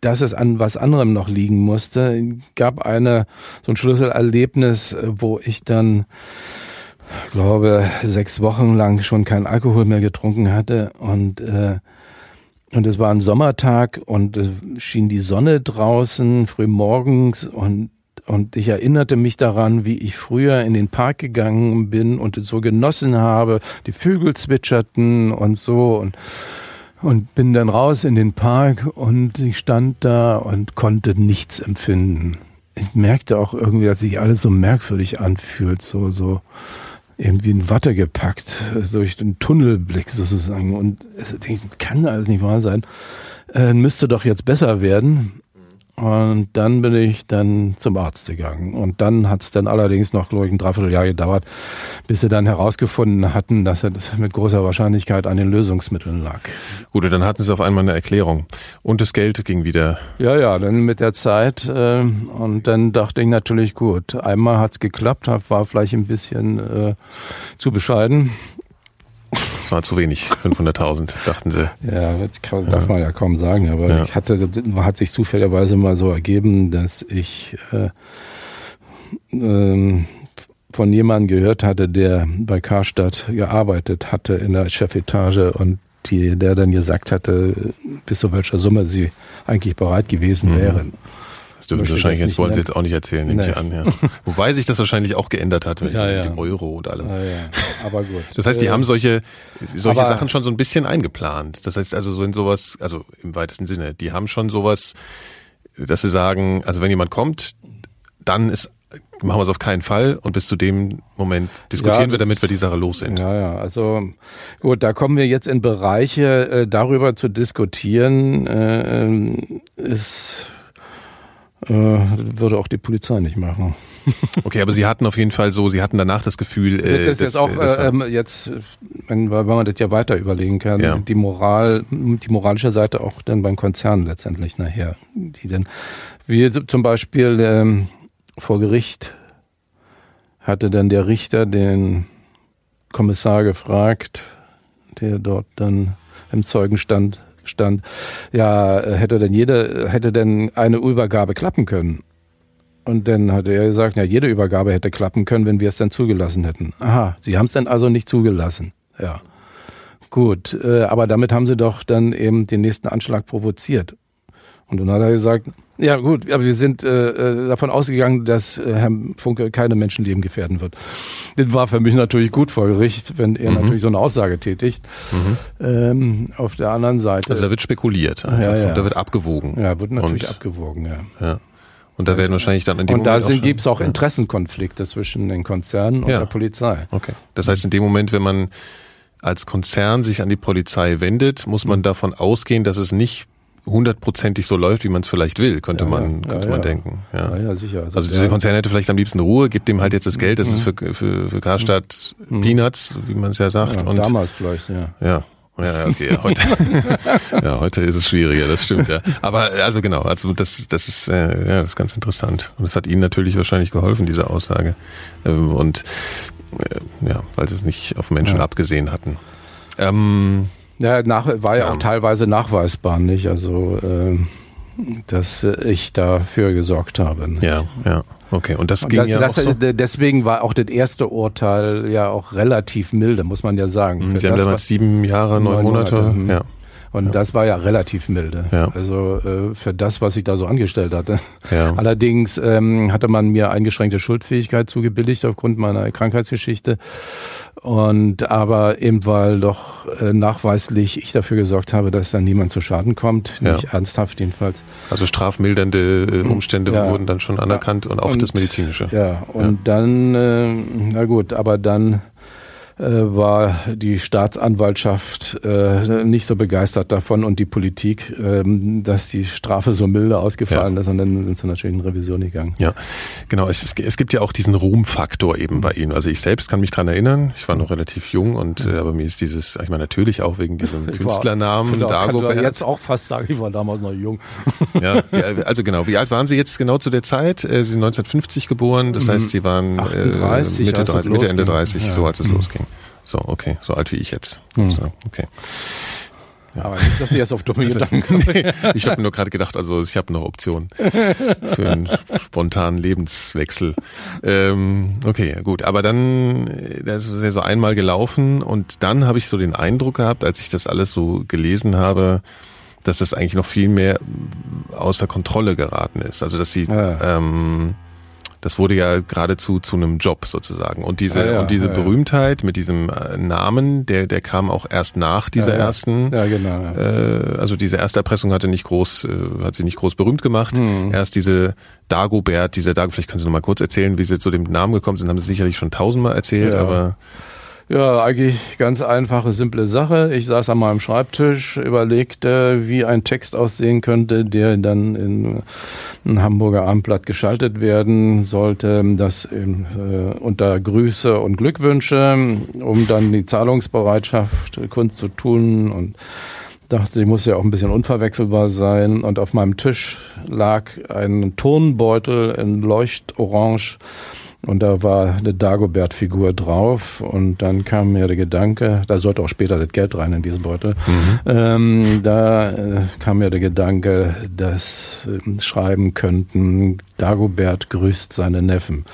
dass es an was anderem noch liegen musste. Es gab eine so ein Schlüsselerlebnis, wo ich dann glaube, sechs Wochen lang schon keinen Alkohol mehr getrunken hatte und äh, und es war ein Sommertag und äh, schien die Sonne draußen früh morgens und und ich erinnerte mich daran, wie ich früher in den Park gegangen bin und so genossen habe. Die Vögel zwitscherten und so und und bin dann raus in den Park und ich stand da und konnte nichts empfinden. Ich merkte auch irgendwie, dass sich alles so merkwürdig anfühlt, so so irgendwie in Watte gepackt, durch den Tunnelblick sozusagen. Und es kann alles nicht wahr sein. Äh, müsste doch jetzt besser werden. Und dann bin ich dann zum Arzt gegangen. Und dann hat es dann allerdings noch, glaube ich, ein Dreivierteljahr gedauert, bis sie dann herausgefunden hatten, dass es mit großer Wahrscheinlichkeit an den Lösungsmitteln lag. Gut, dann hatten sie auf einmal eine Erklärung. Und das Geld ging wieder. Ja, ja, dann mit der Zeit. Äh, und dann dachte ich natürlich, gut, einmal hat es geklappt, war vielleicht ein bisschen äh, zu bescheiden. Das war zu wenig, 500.000, (laughs) dachten sie. Ja, das kann, darf man ja kaum sagen, aber ja. ich hatte, hat sich zufälligerweise mal so ergeben, dass ich äh, ähm, von jemandem gehört hatte, der bei Karstadt gearbeitet hatte in der Chefetage und die, der dann gesagt hatte, bis zu welcher Summe sie eigentlich bereit gewesen mhm. wären. Das dürfen Sie wahrscheinlich, jetzt wollen Sie jetzt auch nicht erzählen, nehme ich an. Ja. (laughs) Wobei sich das wahrscheinlich auch geändert hat mit, ja, ja. dem Euro und allem. Ja. Aber gut. Das heißt, die äh, haben solche, solche Sachen schon so ein bisschen eingeplant. Das heißt also so in sowas, also im weitesten Sinne, die haben schon sowas, dass sie sagen, also wenn jemand kommt, dann ist machen wir es auf keinen Fall und bis zu dem Moment diskutieren ja, wir, damit wir die Sache los sind. Ja, ja, also gut, da kommen wir jetzt in Bereiche, äh, darüber zu diskutieren, äh, ähm, ist äh, würde auch die Polizei nicht machen. (laughs) Okay, aber Sie hatten auf jeden Fall so, Sie hatten danach das Gefühl, äh, das, das jetzt auch das äh, jetzt, wenn, wenn man das ja weiter überlegen kann, ja. die Moral, die moralische Seite auch dann beim Konzern letztendlich nachher, die dann, wie zum Beispiel ähm, vor Gericht hatte dann der Richter den Kommissar gefragt, der dort dann im Zeugenstand stand, ja, hätte denn jede, hätte denn eine Übergabe klappen können? Und dann hat er gesagt, ja, jede Übergabe hätte klappen können, wenn wir es dann zugelassen hätten. Aha, Sie haben es dann also nicht zugelassen. Ja. Gut, äh, aber damit haben Sie doch dann eben den nächsten Anschlag provoziert. Und dann hat er gesagt, ja gut, aber wir sind äh, äh, davon ausgegangen, dass äh, Herr Funke keine Menschenleben gefährden wird. Das war für mich natürlich gut vor Gericht, wenn er mhm. natürlich so eine Aussage tätigt. Mhm. Ähm, auf der anderen Seite. Also da wird spekuliert. Ja, ja. Und da wird abgewogen. Ja, wird natürlich und, abgewogen, ja. ja. Und da werden wahrscheinlich dann in dem und Moment. Und da gibt es auch Interessenkonflikte zwischen den Konzernen und ja. der Polizei. Okay. Das heißt, in dem Moment, wenn man als Konzern sich an die Polizei wendet, muss man mhm. davon ausgehen, dass es nicht hundertprozentig so läuft, wie man es vielleicht will, könnte ja, man, könnte ja, man denken. Ja. ja, sicher. Also, also dieser Konzern hätte vielleicht am liebsten Ruhe, gibt dem halt jetzt das Geld, das mhm. ist für, für, für Karstadt mhm. Peanuts, wie man es ja sagt. und damals vielleicht, ja. Ja. Ja, okay. Heute, (laughs) ja, heute ist es schwieriger, das stimmt, ja. Aber also genau, also das, das ist, äh, ja, das ist ganz interessant. Und das hat Ihnen natürlich wahrscheinlich geholfen, diese Aussage. Ähm, und äh, ja, weil sie es nicht auf Menschen ja. abgesehen hatten. Ähm, ja, nach, war ja, ja, auch teilweise nachweisbar, nicht? Also, äh, dass ich dafür gesorgt habe. Nicht? Ja, ja. Okay, und das ging das, ja das, auch so? Deswegen war auch das erste Urteil ja auch relativ milde, muss man ja sagen. Mhm, Sie haben damals sieben Jahre, neun, neun Monate. Monate. Mhm. Ja. Und ja. das war ja relativ milde. Ja. Also äh, für das, was ich da so angestellt hatte. Ja. Allerdings ähm, hatte man mir eingeschränkte Schuldfähigkeit zugebilligt aufgrund meiner Krankheitsgeschichte. Und aber eben weil doch äh, nachweislich ich dafür gesorgt habe, dass dann niemand zu Schaden kommt, ja. nicht ernsthaft jedenfalls. Also strafmildernde äh, Umstände ja. wurden dann schon anerkannt und auch und, das medizinische. Ja, und dann, äh, na gut, aber dann war die Staatsanwaltschaft äh, nicht so begeistert davon und die Politik, ähm, dass die Strafe so milde ausgefallen ja. ist und dann sind sie natürlich in Revision gegangen. Ja, genau. Es, ist, es gibt ja auch diesen Ruhmfaktor eben bei Ihnen. Also ich selbst kann mich dran erinnern, ich war noch relativ jung und äh, aber mir ist dieses, ich meine natürlich auch wegen diesem (laughs) ich Künstlernamen war, Dagobert. Ich jetzt auch fast sagen, ich war damals noch jung. Ja, also genau. Wie alt waren Sie jetzt genau zu der Zeit? Äh, Sie sind 1950 geboren, das heißt, Sie waren 38, äh, Mitte, 30, Mitte Ende 30, ja. so als es mhm. losging. So, okay, so alt wie ich jetzt. Hm. So, okay. Ja. Aber nicht, dass Sie erst auf dumme also, Gedanken (laughs) kommen. ich habe nur gerade gedacht, also ich habe noch Optionen für einen spontanen Lebenswechsel. Ähm, okay, gut. Aber dann, das ist ja so einmal gelaufen und dann habe ich so den Eindruck gehabt, als ich das alles so gelesen habe, dass das eigentlich noch viel mehr außer Kontrolle geraten ist. Also dass sie ja. ähm, das wurde ja geradezu zu einem Job sozusagen. Und diese, ah, ja, und diese ja, Berühmtheit mit diesem äh, Namen, der, der kam auch erst nach dieser ja, ersten, ja, genau, äh, also diese erste Erpressung hatte nicht groß, äh, hat sie nicht groß berühmt gemacht. Mhm. Erst diese Dagobert, diese Dagobert, vielleicht können Sie noch mal kurz erzählen, wie Sie zu dem Namen gekommen sind, haben Sie sicherlich schon tausendmal erzählt, aber ja, eigentlich ganz einfache, simple Sache. Ich saß an meinem Schreibtisch, überlegte, wie ein Text aussehen könnte, der dann in ein Hamburger Abendblatt geschaltet werden sollte. Das in, äh, unter Grüße und Glückwünsche, um dann die Zahlungsbereitschaft kund zu tun und dachte, die muss ja auch ein bisschen unverwechselbar sein. Und auf meinem Tisch lag ein Turnbeutel in Leuchtorange und da war eine Dagobert-Figur drauf und dann kam mir der Gedanke, da sollte auch später das Geld rein in diesen Beutel, mhm. ähm, da äh, kam mir der Gedanke, dass äh, schreiben könnten, Dagobert grüßt seine Neffen.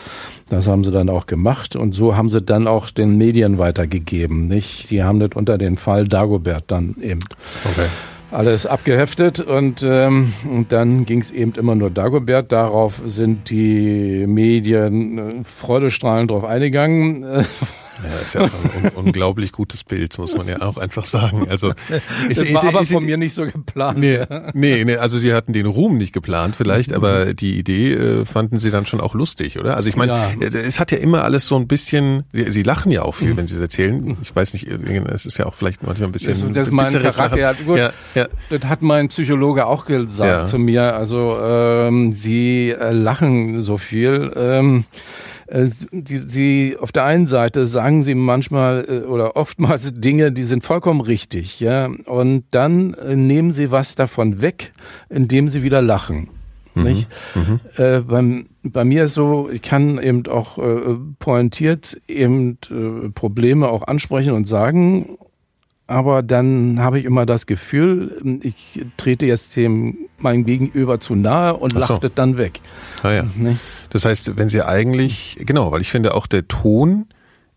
Das haben sie dann auch gemacht und so haben sie dann auch den Medien weitergegeben. Nicht? Sie haben das unter den Fall Dagobert dann eben. Okay alles abgeheftet und, ähm, und dann ging es eben immer nur Dagobert. Darauf sind die Medien äh, freudestrahlend drauf eingegangen. (laughs) Ja, ist ja ein unglaublich gutes Bild, muss man ja auch einfach sagen. Also (laughs) ist, das war ist, aber ist, von mir nicht so geplant. Nee, nee, nee, also sie hatten den Ruhm nicht geplant vielleicht, aber die Idee äh, fanden sie dann schon auch lustig, oder? Also ich meine, ja. es hat ja immer alles so ein bisschen, sie, sie lachen ja auch viel, mhm. wenn sie es erzählen. Ich weiß nicht, es ist ja auch vielleicht manchmal ein bisschen Das, das mein Charakter, ja, gut, ja, ja. Das hat mein Psychologe auch gesagt zu mir. Also ähm, sie äh, lachen so viel. Ähm, äh, sie, sie auf der einen Seite sagen sie manchmal äh, oder oftmals (laughs) Dinge, die sind vollkommen richtig, ja, und dann äh, nehmen sie was davon weg, indem sie wieder lachen. Mhm. Nicht? Mhm. Äh, beim, bei mir ist so, ich kann eben auch äh, pointiert eben äh, Probleme auch ansprechen und sagen aber dann habe ich immer das Gefühl, ich trete jetzt dem meinem Gegenüber zu nahe und so. lachtet dann weg. Ah ja. Nee? Das heißt, wenn Sie eigentlich, genau, weil ich finde auch der Ton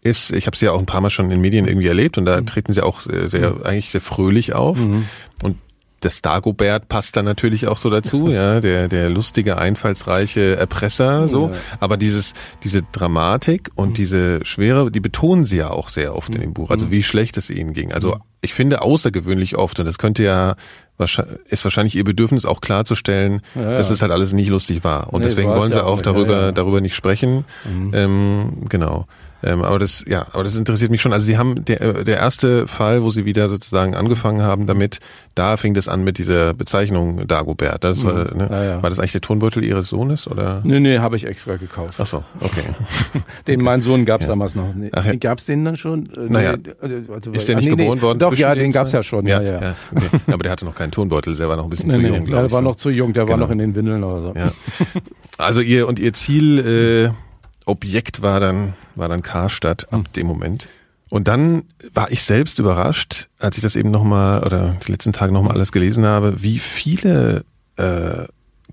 ist, ich habe sie ja auch ein paar Mal schon in Medien irgendwie erlebt und da mhm. treten sie auch sehr, sehr mhm. eigentlich sehr fröhlich auf. Mhm. Und das Dagobert passt da natürlich auch so dazu, (laughs) ja, der, der lustige, einfallsreiche Erpresser, so. Ja. Aber dieses, diese Dramatik und mhm. diese Schwere, die betonen sie ja auch sehr oft in dem Buch. Also mhm. wie schlecht es ihnen ging. Also mhm. ich finde außergewöhnlich oft, und das könnte ja, ist wahrscheinlich ihr Bedürfnis auch klarzustellen, ja, ja. dass es halt alles nicht lustig war. Und nee, deswegen wollen sie auch darüber, darüber nicht sprechen. Mhm. Ähm, genau. Ähm, aber das, ja, aber das interessiert mich schon. Also Sie haben der, äh, der erste Fall, wo Sie wieder sozusagen angefangen haben damit, da fing das an mit dieser Bezeichnung Dagobert. Das war, mhm. ne, ja, ja. war das eigentlich der Tonbeutel Ihres Sohnes oder? Nee, nee, habe ich extra gekauft. Ach so, okay. (laughs) den mein Sohn gab's ja. damals noch. Nee, Ach. Gab's den dann schon? Äh, naja, also, ist der nicht nee, geboren nee, worden? Doch, ja, den gab's ja schon. Ja, ja. okay. (laughs) Aber der hatte noch keinen Tonbeutel, der war noch ein bisschen nee, zu jung, glaube ich. Der war noch zu jung, der genau. war noch in den Windeln oder so. Also ihr und ihr Ziel äh, Objekt war dann, war dann Karstadt ab hm. dem Moment. Und dann war ich selbst überrascht, als ich das eben nochmal oder die letzten Tage nochmal alles gelesen habe, wie viele äh,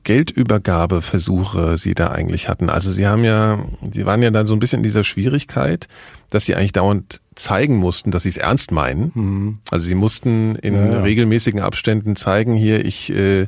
Geldübergabeversuche sie da eigentlich hatten. Also sie haben ja, sie waren ja dann so ein bisschen in dieser Schwierigkeit, dass sie eigentlich dauernd zeigen mussten, dass sie es ernst meinen. Mhm. Also sie mussten in ja, ja. regelmäßigen Abständen zeigen, hier, ich äh,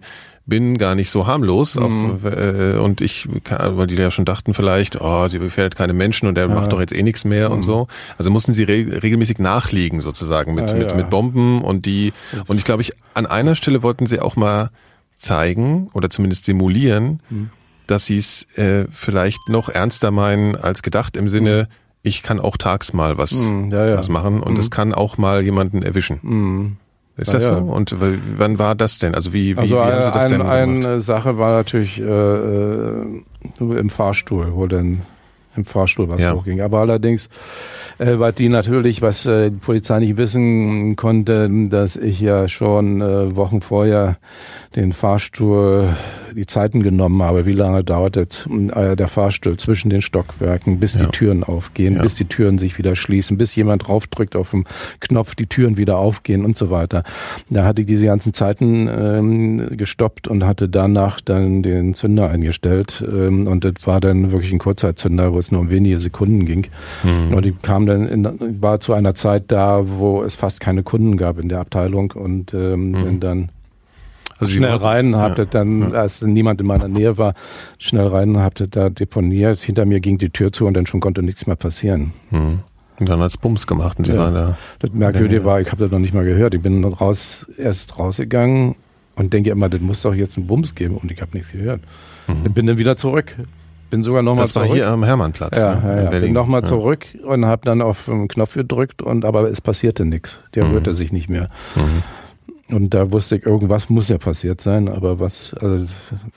bin gar nicht so harmlos. Mhm. Auch, äh, und ich, weil die ja schon dachten vielleicht, oh, sie befährdet keine Menschen und der ja. macht doch jetzt eh nichts mehr mhm. und so. Also mussten sie re regelmäßig nachliegen sozusagen mit, ja, mit, ja. mit Bomben und die, und ich glaube, ich, an einer Stelle wollten sie auch mal zeigen oder zumindest simulieren, mhm. dass sie es äh, vielleicht noch ernster meinen als gedacht im Sinne, mhm. ich kann auch tags mal was, mhm. was machen und es mhm. kann auch mal jemanden erwischen. Ist das ja. so? Und wann war das denn? Also wie, wie, also wie haben Sie das ein, denn gemacht? Eine Sache war natürlich äh, äh, im Fahrstuhl, wo denn im Fahrstuhl was ja. hochging. Aber allerdings äh, weil die natürlich, was äh, die Polizei nicht wissen konnte, dass ich ja schon äh, Wochen vorher den Fahrstuhl die Zeiten genommen habe, wie lange dauert jetzt, äh, der Fahrstuhl zwischen den Stockwerken, bis ja. die Türen aufgehen, ja. bis die Türen sich wieder schließen, bis jemand draufdrückt auf den Knopf, die Türen wieder aufgehen und so weiter. Da hatte ich diese ganzen Zeiten ähm, gestoppt und hatte danach dann den Zünder eingestellt ähm, und das war dann wirklich ein Kurzzeitzünder, wo es nur um wenige Sekunden ging. Mhm. Und die kam dann in, war zu einer Zeit da, wo es fast keine Kunden gab in der Abteilung und ähm, mhm. dann also schnell rein, habt ja, dann, ja. als niemand in meiner Nähe war, schnell rein, habt da deponiert. Hinter mir ging die Tür zu und dann schon konnte nichts mehr passieren. Mhm. Und dann hat's Bums gemacht und sie ja. waren da. Das Merkwürdige war, ich habe das noch nicht mal gehört. Ich bin raus, erst rausgegangen und denke immer, das muss doch jetzt einen Bums geben und ich habe nichts gehört. Mhm. Ich bin dann wieder zurück. Bin sogar nochmal zurück. Das war hier am Hermannplatz. Ja, ne? ja, ja. bin nochmal ja. zurück und habe dann auf den Knopf gedrückt und aber es passierte nichts. Der mhm. rührte sich nicht mehr. Mhm. Und da wusste ich, irgendwas muss ja passiert sein, aber was also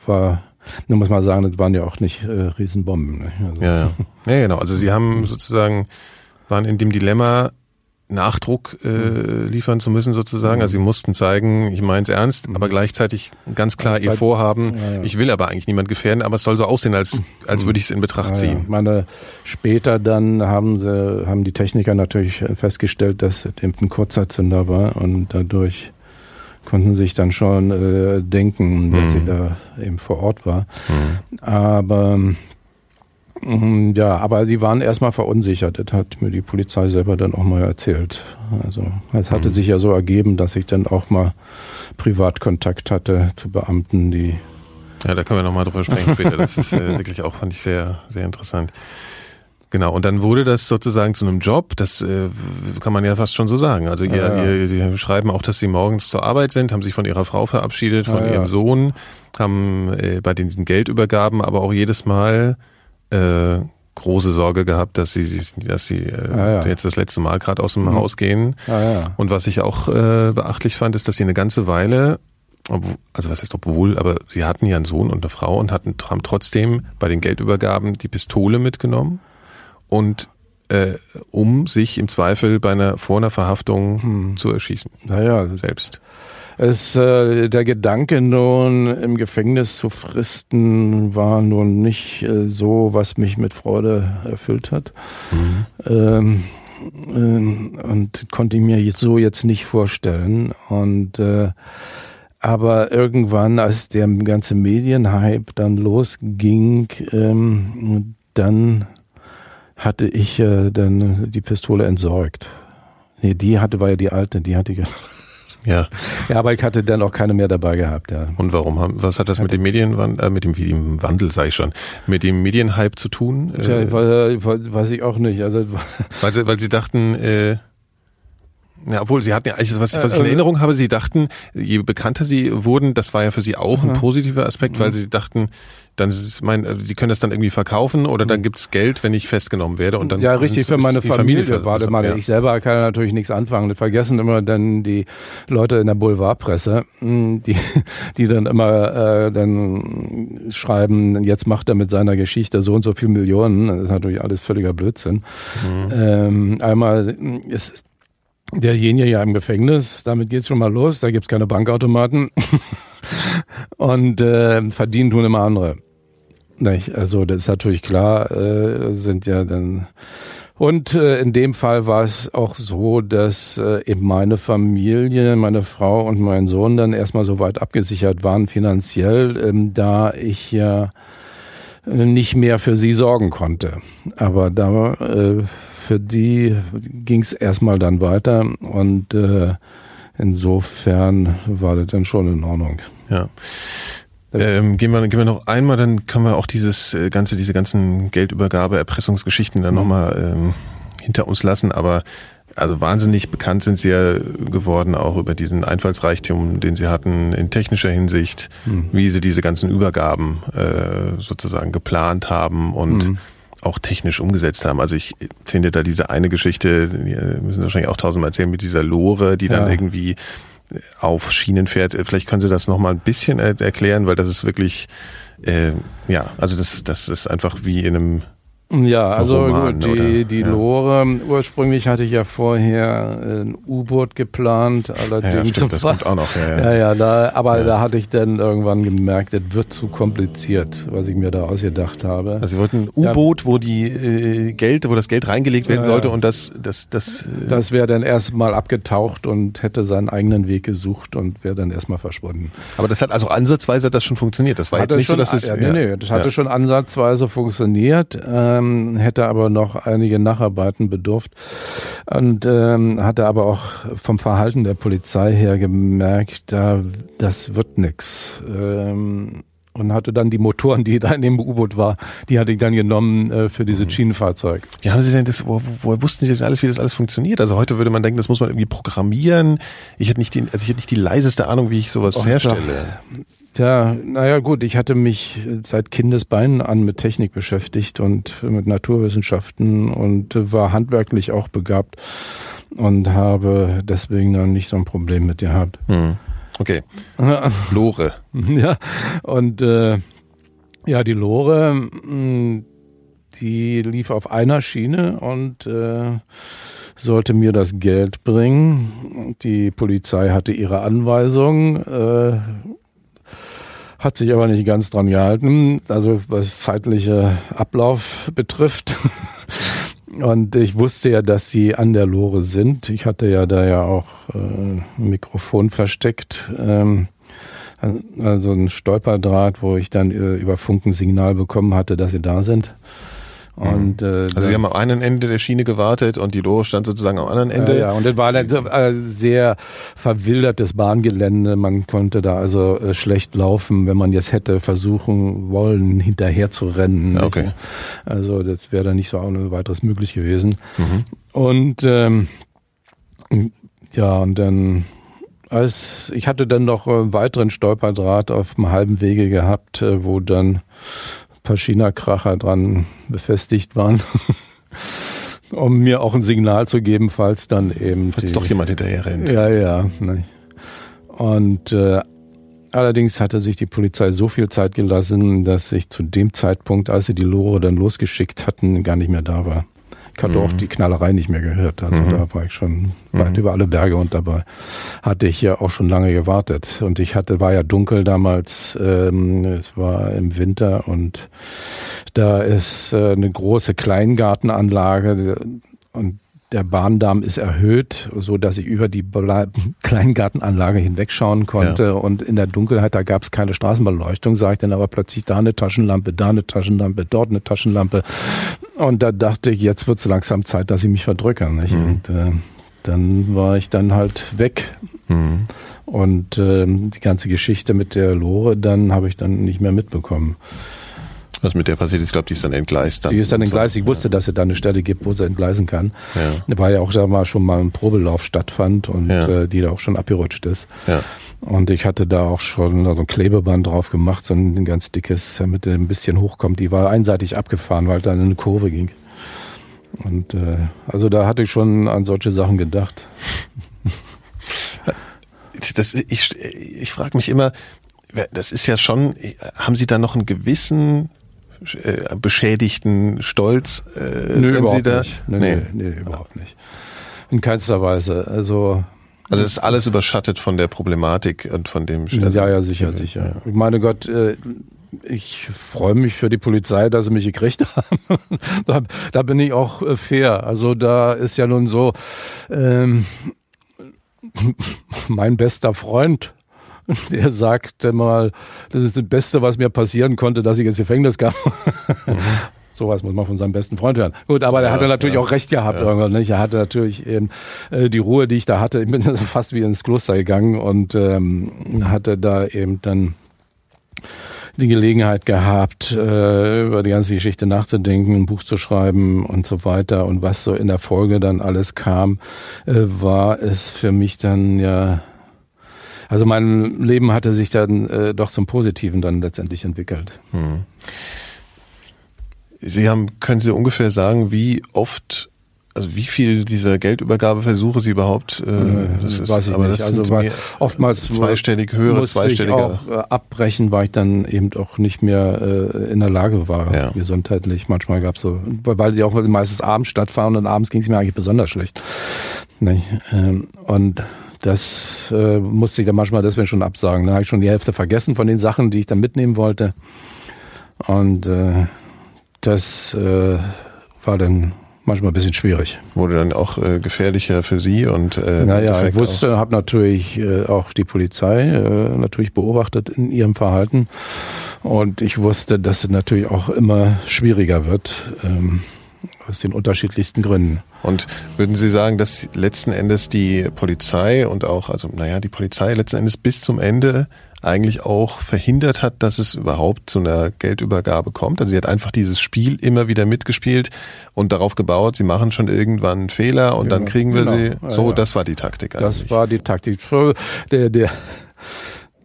war, nur muss man sagen, das waren ja auch nicht äh, Riesenbomben. Ne? Also. Ja, ja. ja, genau. Also sie haben sozusagen, waren in dem Dilemma, Nachdruck äh, liefern zu müssen sozusagen. Also sie mussten zeigen, ich meine es ernst, aber gleichzeitig ganz klar ihr Vorhaben, ja, ja. ich will aber eigentlich niemand gefährden, aber es soll so aussehen, als, als würde ich es in Betracht ziehen. Ja, meine, später dann haben sie, haben die Techniker natürlich festgestellt, dass es eben ein Kurzzeitzünder war und dadurch konnten sich dann schon äh, denken, dass mhm. ich da eben vor Ort war. Mhm. Aber mm, ja, aber sie waren erstmal verunsichert. Das hat mir die Polizei selber dann auch mal erzählt. Also es hatte mhm. sich ja so ergeben, dass ich dann auch mal Privatkontakt hatte zu Beamten, die ja, da können wir nochmal drüber sprechen später. Das ist äh, (laughs) wirklich auch, fand ich sehr, sehr interessant. Genau, und dann wurde das sozusagen zu einem Job, das äh, kann man ja fast schon so sagen. Also ihr, ja, ja. ihr, Sie schreiben auch, dass Sie morgens zur Arbeit sind, haben sich von Ihrer Frau verabschiedet, von ja, Ihrem Sohn, haben äh, bei diesen Geldübergaben aber auch jedes Mal äh, große Sorge gehabt, dass sie, dass sie äh, jetzt das letzte Mal gerade aus dem mhm. Haus gehen. Und was ich auch äh, beachtlich fand, ist, dass sie eine ganze Weile obwohl, also was heißt obwohl, aber sie hatten ja einen Sohn und eine Frau und hatten, haben trotzdem bei den Geldübergaben die Pistole mitgenommen und äh, um sich im Zweifel bei einer vor einer Verhaftung hm. zu erschießen. Naja, selbst. Es, äh, der Gedanke nun im Gefängnis zu fristen war nun nicht äh, so, was mich mit Freude erfüllt hat. Mhm. Ähm, äh, und konnte ich mir jetzt so jetzt nicht vorstellen. Und äh, aber irgendwann, als der ganze Medienhype dann losging, ähm, dann hatte ich äh, dann die Pistole entsorgt. Nee, die hatte, war ja die alte, die hatte ich. Ja. (laughs) Ja, aber ich hatte dann auch keine mehr dabei gehabt, ja. Und warum? Was hat das mit dem Medienwandel, äh, mit dem, dem Wandel, sage ich schon, mit dem Medienhype zu tun? Tja, äh, weiß ich auch nicht. Also (laughs) weil sie, weil sie dachten, äh, Ja, obwohl sie hatten ja, was, was ich in äh, äh, Erinnerung habe, sie dachten, je bekannter sie wurden, das war ja für sie auch ein positiver Aspekt, weil sie dachten, dann ist es mein, äh, sie können das dann irgendwie verkaufen oder dann gibt's Geld, wenn ich festgenommen werde und dann ja richtig für meine Familie, Familie warte mal, ja. ich selber kann natürlich nichts anfangen. Wir vergessen immer dann die Leute in der Boulevardpresse, hm, die (laughs) die dann immer äh, dann schreiben, jetzt macht er mit seiner Geschichte so und so viel Millionen. Das ist natürlich alles völliger Blödsinn. Mhm. Ähm, einmal ist derjenige ja im Gefängnis, damit geht's schon mal los, da gibt's keine Bankautomaten (laughs) und äh, verdienen tun immer andere. Nicht? Also das ist natürlich klar, äh, sind ja dann und äh, in dem Fall war es auch so, dass äh, eben meine Familie, meine Frau und mein Sohn dann erstmal so weit abgesichert waren finanziell, ähm, da ich ja nicht mehr für sie sorgen konnte. Aber da äh, für die ging es erstmal dann weiter und äh, insofern war das dann schon in Ordnung. Ja. Ähm, gehen, wir, gehen wir noch einmal, dann können wir auch dieses äh, ganze, diese ganzen Geldübergabe, Erpressungsgeschichten dann mhm. nochmal ähm, hinter uns lassen. Aber also wahnsinnig bekannt sind sie ja geworden, auch über diesen Einfallsreichtum, den sie hatten in technischer Hinsicht, mhm. wie sie diese ganzen Übergaben äh, sozusagen geplant haben und mhm. Auch technisch umgesetzt haben. Also ich finde da diese eine Geschichte, wir müssen wahrscheinlich auch tausendmal erzählen, mit dieser Lore, die dann ja. irgendwie auf Schienen fährt. Vielleicht können Sie das nochmal ein bisschen erklären, weil das ist wirklich, äh, ja, also das, das ist einfach wie in einem ja, also Roman, gut, die, die ja. Lore, ursprünglich hatte ich ja vorher ein U-Boot geplant, allerdings. Ja, stimmt, das (laughs) kommt auch noch. Ja, ja, ja da, aber ja. da hatte ich dann irgendwann gemerkt, das wird zu kompliziert, was ich mir da ausgedacht habe. Also Sie wollten ein U-Boot, wo die äh, Geld, wo das Geld reingelegt werden sollte und das, das, das. Äh das wäre dann erstmal abgetaucht und hätte seinen eigenen Weg gesucht und wäre dann erstmal verschwunden. Aber das hat also ansatzweise das schon funktioniert. Das war hatte jetzt nicht schon, so, dass es. Ja, nee, nee, das hatte schon ansatzweise funktioniert. Ähm, ähm, hätte aber noch einige Nacharbeiten bedurft und ähm, hatte aber auch vom Verhalten der Polizei her gemerkt, da das wird nix. Ähm, und hatte dann die Motoren, die da in dem U-Boot war, die hatte ich dann genommen äh, für dieses mhm. Schienenfahrzeug. Wie haben Sie denn das, wo, woher wussten Sie das alles, wie das alles funktioniert? Also heute würde man denken, das muss man irgendwie programmieren. Ich hätte nicht die, also ich hätte nicht die leiseste Ahnung, wie ich sowas Och, herstelle. Ja, naja gut, ich hatte mich seit Kindesbeinen an mit Technik beschäftigt und mit Naturwissenschaften und war handwerklich auch begabt und habe deswegen dann nicht so ein Problem mit gehabt. Hm. Okay. (laughs) Lore. Ja, und äh, ja, die Lore, hm, die lief auf einer Schiene und äh, sollte mir das Geld bringen. Die Polizei hatte ihre Anweisung. Äh, hat sich aber nicht ganz dran gehalten, also was zeitliche Ablauf betrifft. (laughs) Und ich wusste ja, dass sie an der Lore sind. Ich hatte ja da ja auch äh, ein Mikrofon versteckt. Ähm, also ein Stolperdraht, wo ich dann äh, über Funkensignal bekommen hatte, dass sie da sind. Und, mhm. äh, also Sie haben am einen Ende der Schiene gewartet und die Lore stand sozusagen am anderen Ende. Ja, ja. und das war ein äh, sehr verwildertes Bahngelände. Man konnte da also äh, schlecht laufen, wenn man jetzt hätte versuchen wollen, hinterher zu rennen. Okay. Also das wäre dann nicht so noch weiteres möglich gewesen. Mhm. Und ähm, ja, und dann als ich hatte dann noch einen weiteren Stolperdraht auf dem halben Wege gehabt, äh, wo dann paar China-Kracher dran befestigt waren. (laughs) um mir auch ein Signal zu geben, falls dann eben. Falls doch jemand hinterher rennt. Ja, ja. Ne. Und äh, allerdings hatte sich die Polizei so viel Zeit gelassen, dass ich zu dem Zeitpunkt, als sie die Lore dann losgeschickt hatten, gar nicht mehr da war. Ich hatte mhm. auch die Knallerei nicht mehr gehört. Also mhm. da war ich schon weit mhm. über alle Berge und dabei hatte ich ja auch schon lange gewartet. Und ich hatte, war ja dunkel damals, ähm, es war im Winter und da ist äh, eine große Kleingartenanlage und der Bahndamm ist erhöht, so dass ich über die Kleingartenanlage hinwegschauen konnte. Ja. Und in der Dunkelheit, da gab es keine Straßenbeleuchtung, sah ich dann aber plötzlich da eine Taschenlampe, da eine Taschenlampe, dort eine Taschenlampe. Und da dachte ich, jetzt wird es langsam Zeit, dass ich mich verdrücke. Nicht? Mhm. Und äh, dann war ich dann halt weg. Mhm. Und äh, die ganze Geschichte mit der Lore, dann habe ich dann nicht mehr mitbekommen. Was mit der passiert ist, ich glaube, die ist dann entgleist. Dann die ist dann entgleist. Ich wusste, dass es da eine Stelle gibt, wo sie entgleisen kann. Ja. Weil ja auch da mal schon mal ein Probelauf stattfand und ja. äh, die da auch schon abgerutscht ist. Ja. Und ich hatte da auch schon so ein Klebeband drauf gemacht, so ein ganz dickes, damit er ein bisschen hochkommt. Die war einseitig abgefahren, weil da in eine Kurve ging. Und äh, also da hatte ich schon an solche Sachen gedacht. (laughs) Das, ich ich frage mich immer, das ist ja schon, haben Sie da noch einen gewissen äh, beschädigten Stolz, äh, nö, wenn Sie da? Nicht. Nee, nee. nee, nee, überhaupt nicht. In keinster Weise. Also also das ist alles überschattet von der Problematik und von dem. Also ja, ja, sicher, sicher. Ja. Ich meine Gott, äh, ich freue mich für die Polizei, dass sie mich gekriegt (laughs) haben. da, da, bin ich auch äh, fair. Also da ist ja nun so ähm, (laughs) mein bester Freund (laughs) der sagte mal, das ist das Beste, was mir passieren konnte, dass ich ins Gefängnis kam. Mhm. (laughs) Sowas muss man von seinem besten Freund hören. Gut, aber ja, der hatte natürlich ja. auch recht gehabt. Ja. Irgendwann, nicht? Er hatte natürlich eben äh, die Ruhe, die ich da hatte. Ich bin (laughs) fast wie ins Kloster gegangen und ähm, hatte da eben dann die Gelegenheit gehabt, äh, über die ganze Geschichte nachzudenken, ein Buch zu schreiben und so weiter. Und was so in der Folge dann alles kam, äh, war es für mich dann ja also mein Leben hatte sich dann äh, doch zum Positiven dann letztendlich entwickelt. Hm. Sie haben, können Sie ungefähr sagen, wie oft also wie viel dieser Geldübergabeversuche Sie überhaupt? Äh, äh das ist, weiß ich aber nicht. Das also war oftmals zweistellig höhere, zweistellige. Ich auch äh, abbrechen, weil ich dann eben auch nicht mehr äh, in der Lage war, ja. gesundheitlich. Manchmal gab es so, weil die auch meistens abends stattfahren und abends ging es mir eigentlich besonders schlecht. Nee, ähm, und das äh, musste ich dann manchmal deswegen schon absagen. Da habe ich schon die Hälfte vergessen von den Sachen, die ich dann mitnehmen wollte. Und äh, das äh, war dann manchmal ein bisschen schwierig. Wurde dann auch äh, gefährlicher für Sie und äh, naja, ich wusste, habe natürlich äh, auch die Polizei äh, natürlich beobachtet in ihrem Verhalten und ich wusste, dass es natürlich auch immer schwieriger wird. Ähm, aus den unterschiedlichsten Gründen. Und würden Sie sagen, dass letzten Endes die Polizei und auch, also naja, die Polizei letzten Endes bis zum Ende eigentlich auch verhindert hat, dass es überhaupt zu einer Geldübergabe kommt. Also sie hat einfach dieses Spiel immer wieder mitgespielt und darauf gebaut, sie machen schon irgendwann einen Fehler und ja, dann kriegen wir genau. sie. So, ja. das war die Taktik eigentlich. Das war die Taktik. Der, der,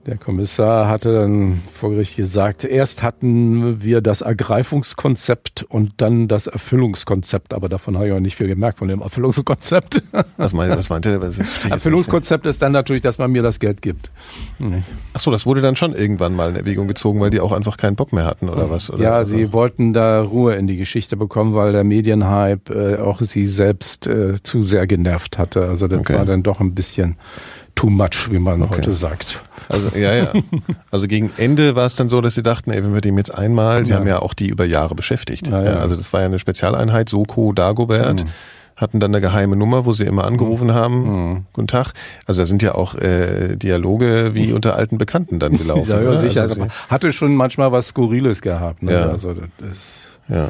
der Kommissar hatte dann vor Gericht gesagt, erst hatten wir das Ergreifungskonzept und dann das Erfüllungskonzept, aber davon habe ich auch nicht viel gemerkt, von dem Erfüllungskonzept. Was, meint, was meinte der? Erfüllungskonzept ist dann natürlich, dass man mir das Geld gibt. Ach so, das wurde dann schon irgendwann mal in Erwägung gezogen, weil die auch einfach keinen Bock mehr hatten oder was? Oder ja, sie wollten da Ruhe in die Geschichte bekommen, weil der Medienhype äh, auch sie selbst äh, zu sehr genervt hatte. Also das okay. war dann doch ein bisschen too much, wie man okay. heute sagt. Also ja, ja. Also gegen Ende war es dann so, dass sie dachten, ey, wenn wir dem jetzt einmal, sie ja. haben ja auch die über Jahre beschäftigt. Ja, ja. Also das war ja eine Spezialeinheit, Soko Dagobert. Mhm hatten dann eine geheime Nummer, wo sie immer angerufen haben. Mhm. Guten Tag. Also da sind ja auch äh, Dialoge wie unter alten Bekannten dann gelaufen. ja, ja, ne? sicher. Also, hatte schon manchmal was Skurriles gehabt. Ne? Ja. Also das, ja.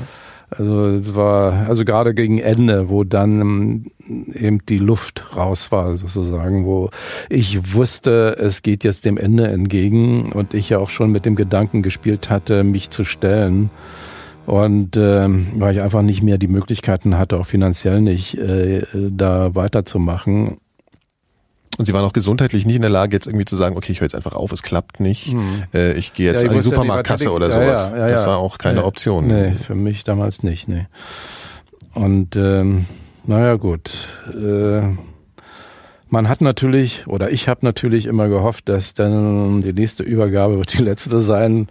Also es war also gerade gegen Ende, wo dann ähm, eben die Luft raus war sozusagen, wo ich wusste, es geht jetzt dem Ende entgegen und ich ja auch schon mit dem Gedanken gespielt hatte, mich zu stellen. Und ähm, weil ich einfach nicht mehr die Möglichkeiten hatte, auch finanziell nicht, äh, da weiterzumachen, und sie waren auch gesundheitlich nicht in der Lage, jetzt irgendwie zu sagen, okay, ich höre jetzt einfach auf, es klappt nicht. Hm. Äh, ich gehe jetzt ja, an die Supermarktkasse oder sowas. Ja, ja, das war auch keine Option. Nee, für mich damals nicht, nee. Und ähm, naja, gut. Äh, man hat natürlich, oder ich habe natürlich immer gehofft, dass dann die nächste Übergabe wird die letzte sein.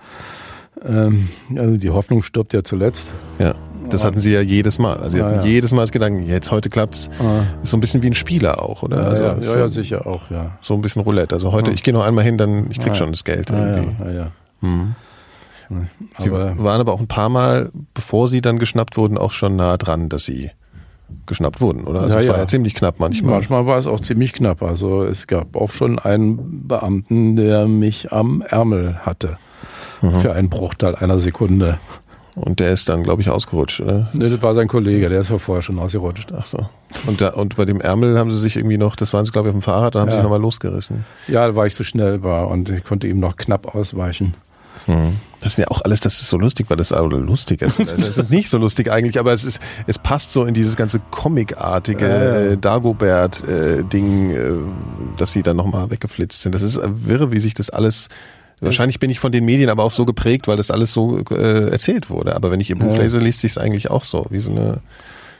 Ähm, also die Hoffnung stirbt ja zuletzt. Ja. Das hatten sie ja jedes Mal. Also sie hatten ja, ja. jedes Mal das Gedanken, jetzt heute klappt's. Ah. Ist so ein bisschen wie ein Spieler auch, oder? Ja, also ja, ja, ja, sicher auch, ja. So ein bisschen Roulette. Also heute, ich gehe noch einmal hin, dann ich krieg schon das Geld irgendwie. Ja, ja, hm. Sie aber, waren aber auch ein paar Mal, bevor sie dann geschnappt wurden, auch schon nah dran, dass sie geschnappt wurden, oder? Also ja, es war ja ziemlich knapp manchmal. Manchmal war es auch ziemlich knapp. Also es gab auch schon einen Beamten, der mich am Ärmel hatte. Mhm. Für einen Bruchteil einer Sekunde. Und der ist dann, glaube ich, ausgerutscht, oder? Nee, das war sein Kollege, der ist ja vorher schon ausgerutscht. Ach so. Und, da, und bei dem Ärmel haben sie sich irgendwie noch, das waren sie, glaube ich, auf dem Fahrrad, da haben ja. sie sich nochmal losgerissen. Ja, weil ich so schnell war und ich konnte ihm noch knapp ausweichen. Hm. Das ist ja auch alles, das ist so lustig, weil das oder lustig ist. Das ist nicht so lustig eigentlich, aber es ist, es passt so in dieses ganze Comic-artige äh, Dagobert-Ding, äh, dass sie dann nochmal weggeflitzt sind. Das ist wirre, wie sich das alles Wahrscheinlich bin ich von den Medien aber auch so geprägt, weil das alles so äh, erzählt wurde. Aber wenn ich ihr Buch ja. lese, liest sich es eigentlich auch so, wie so eine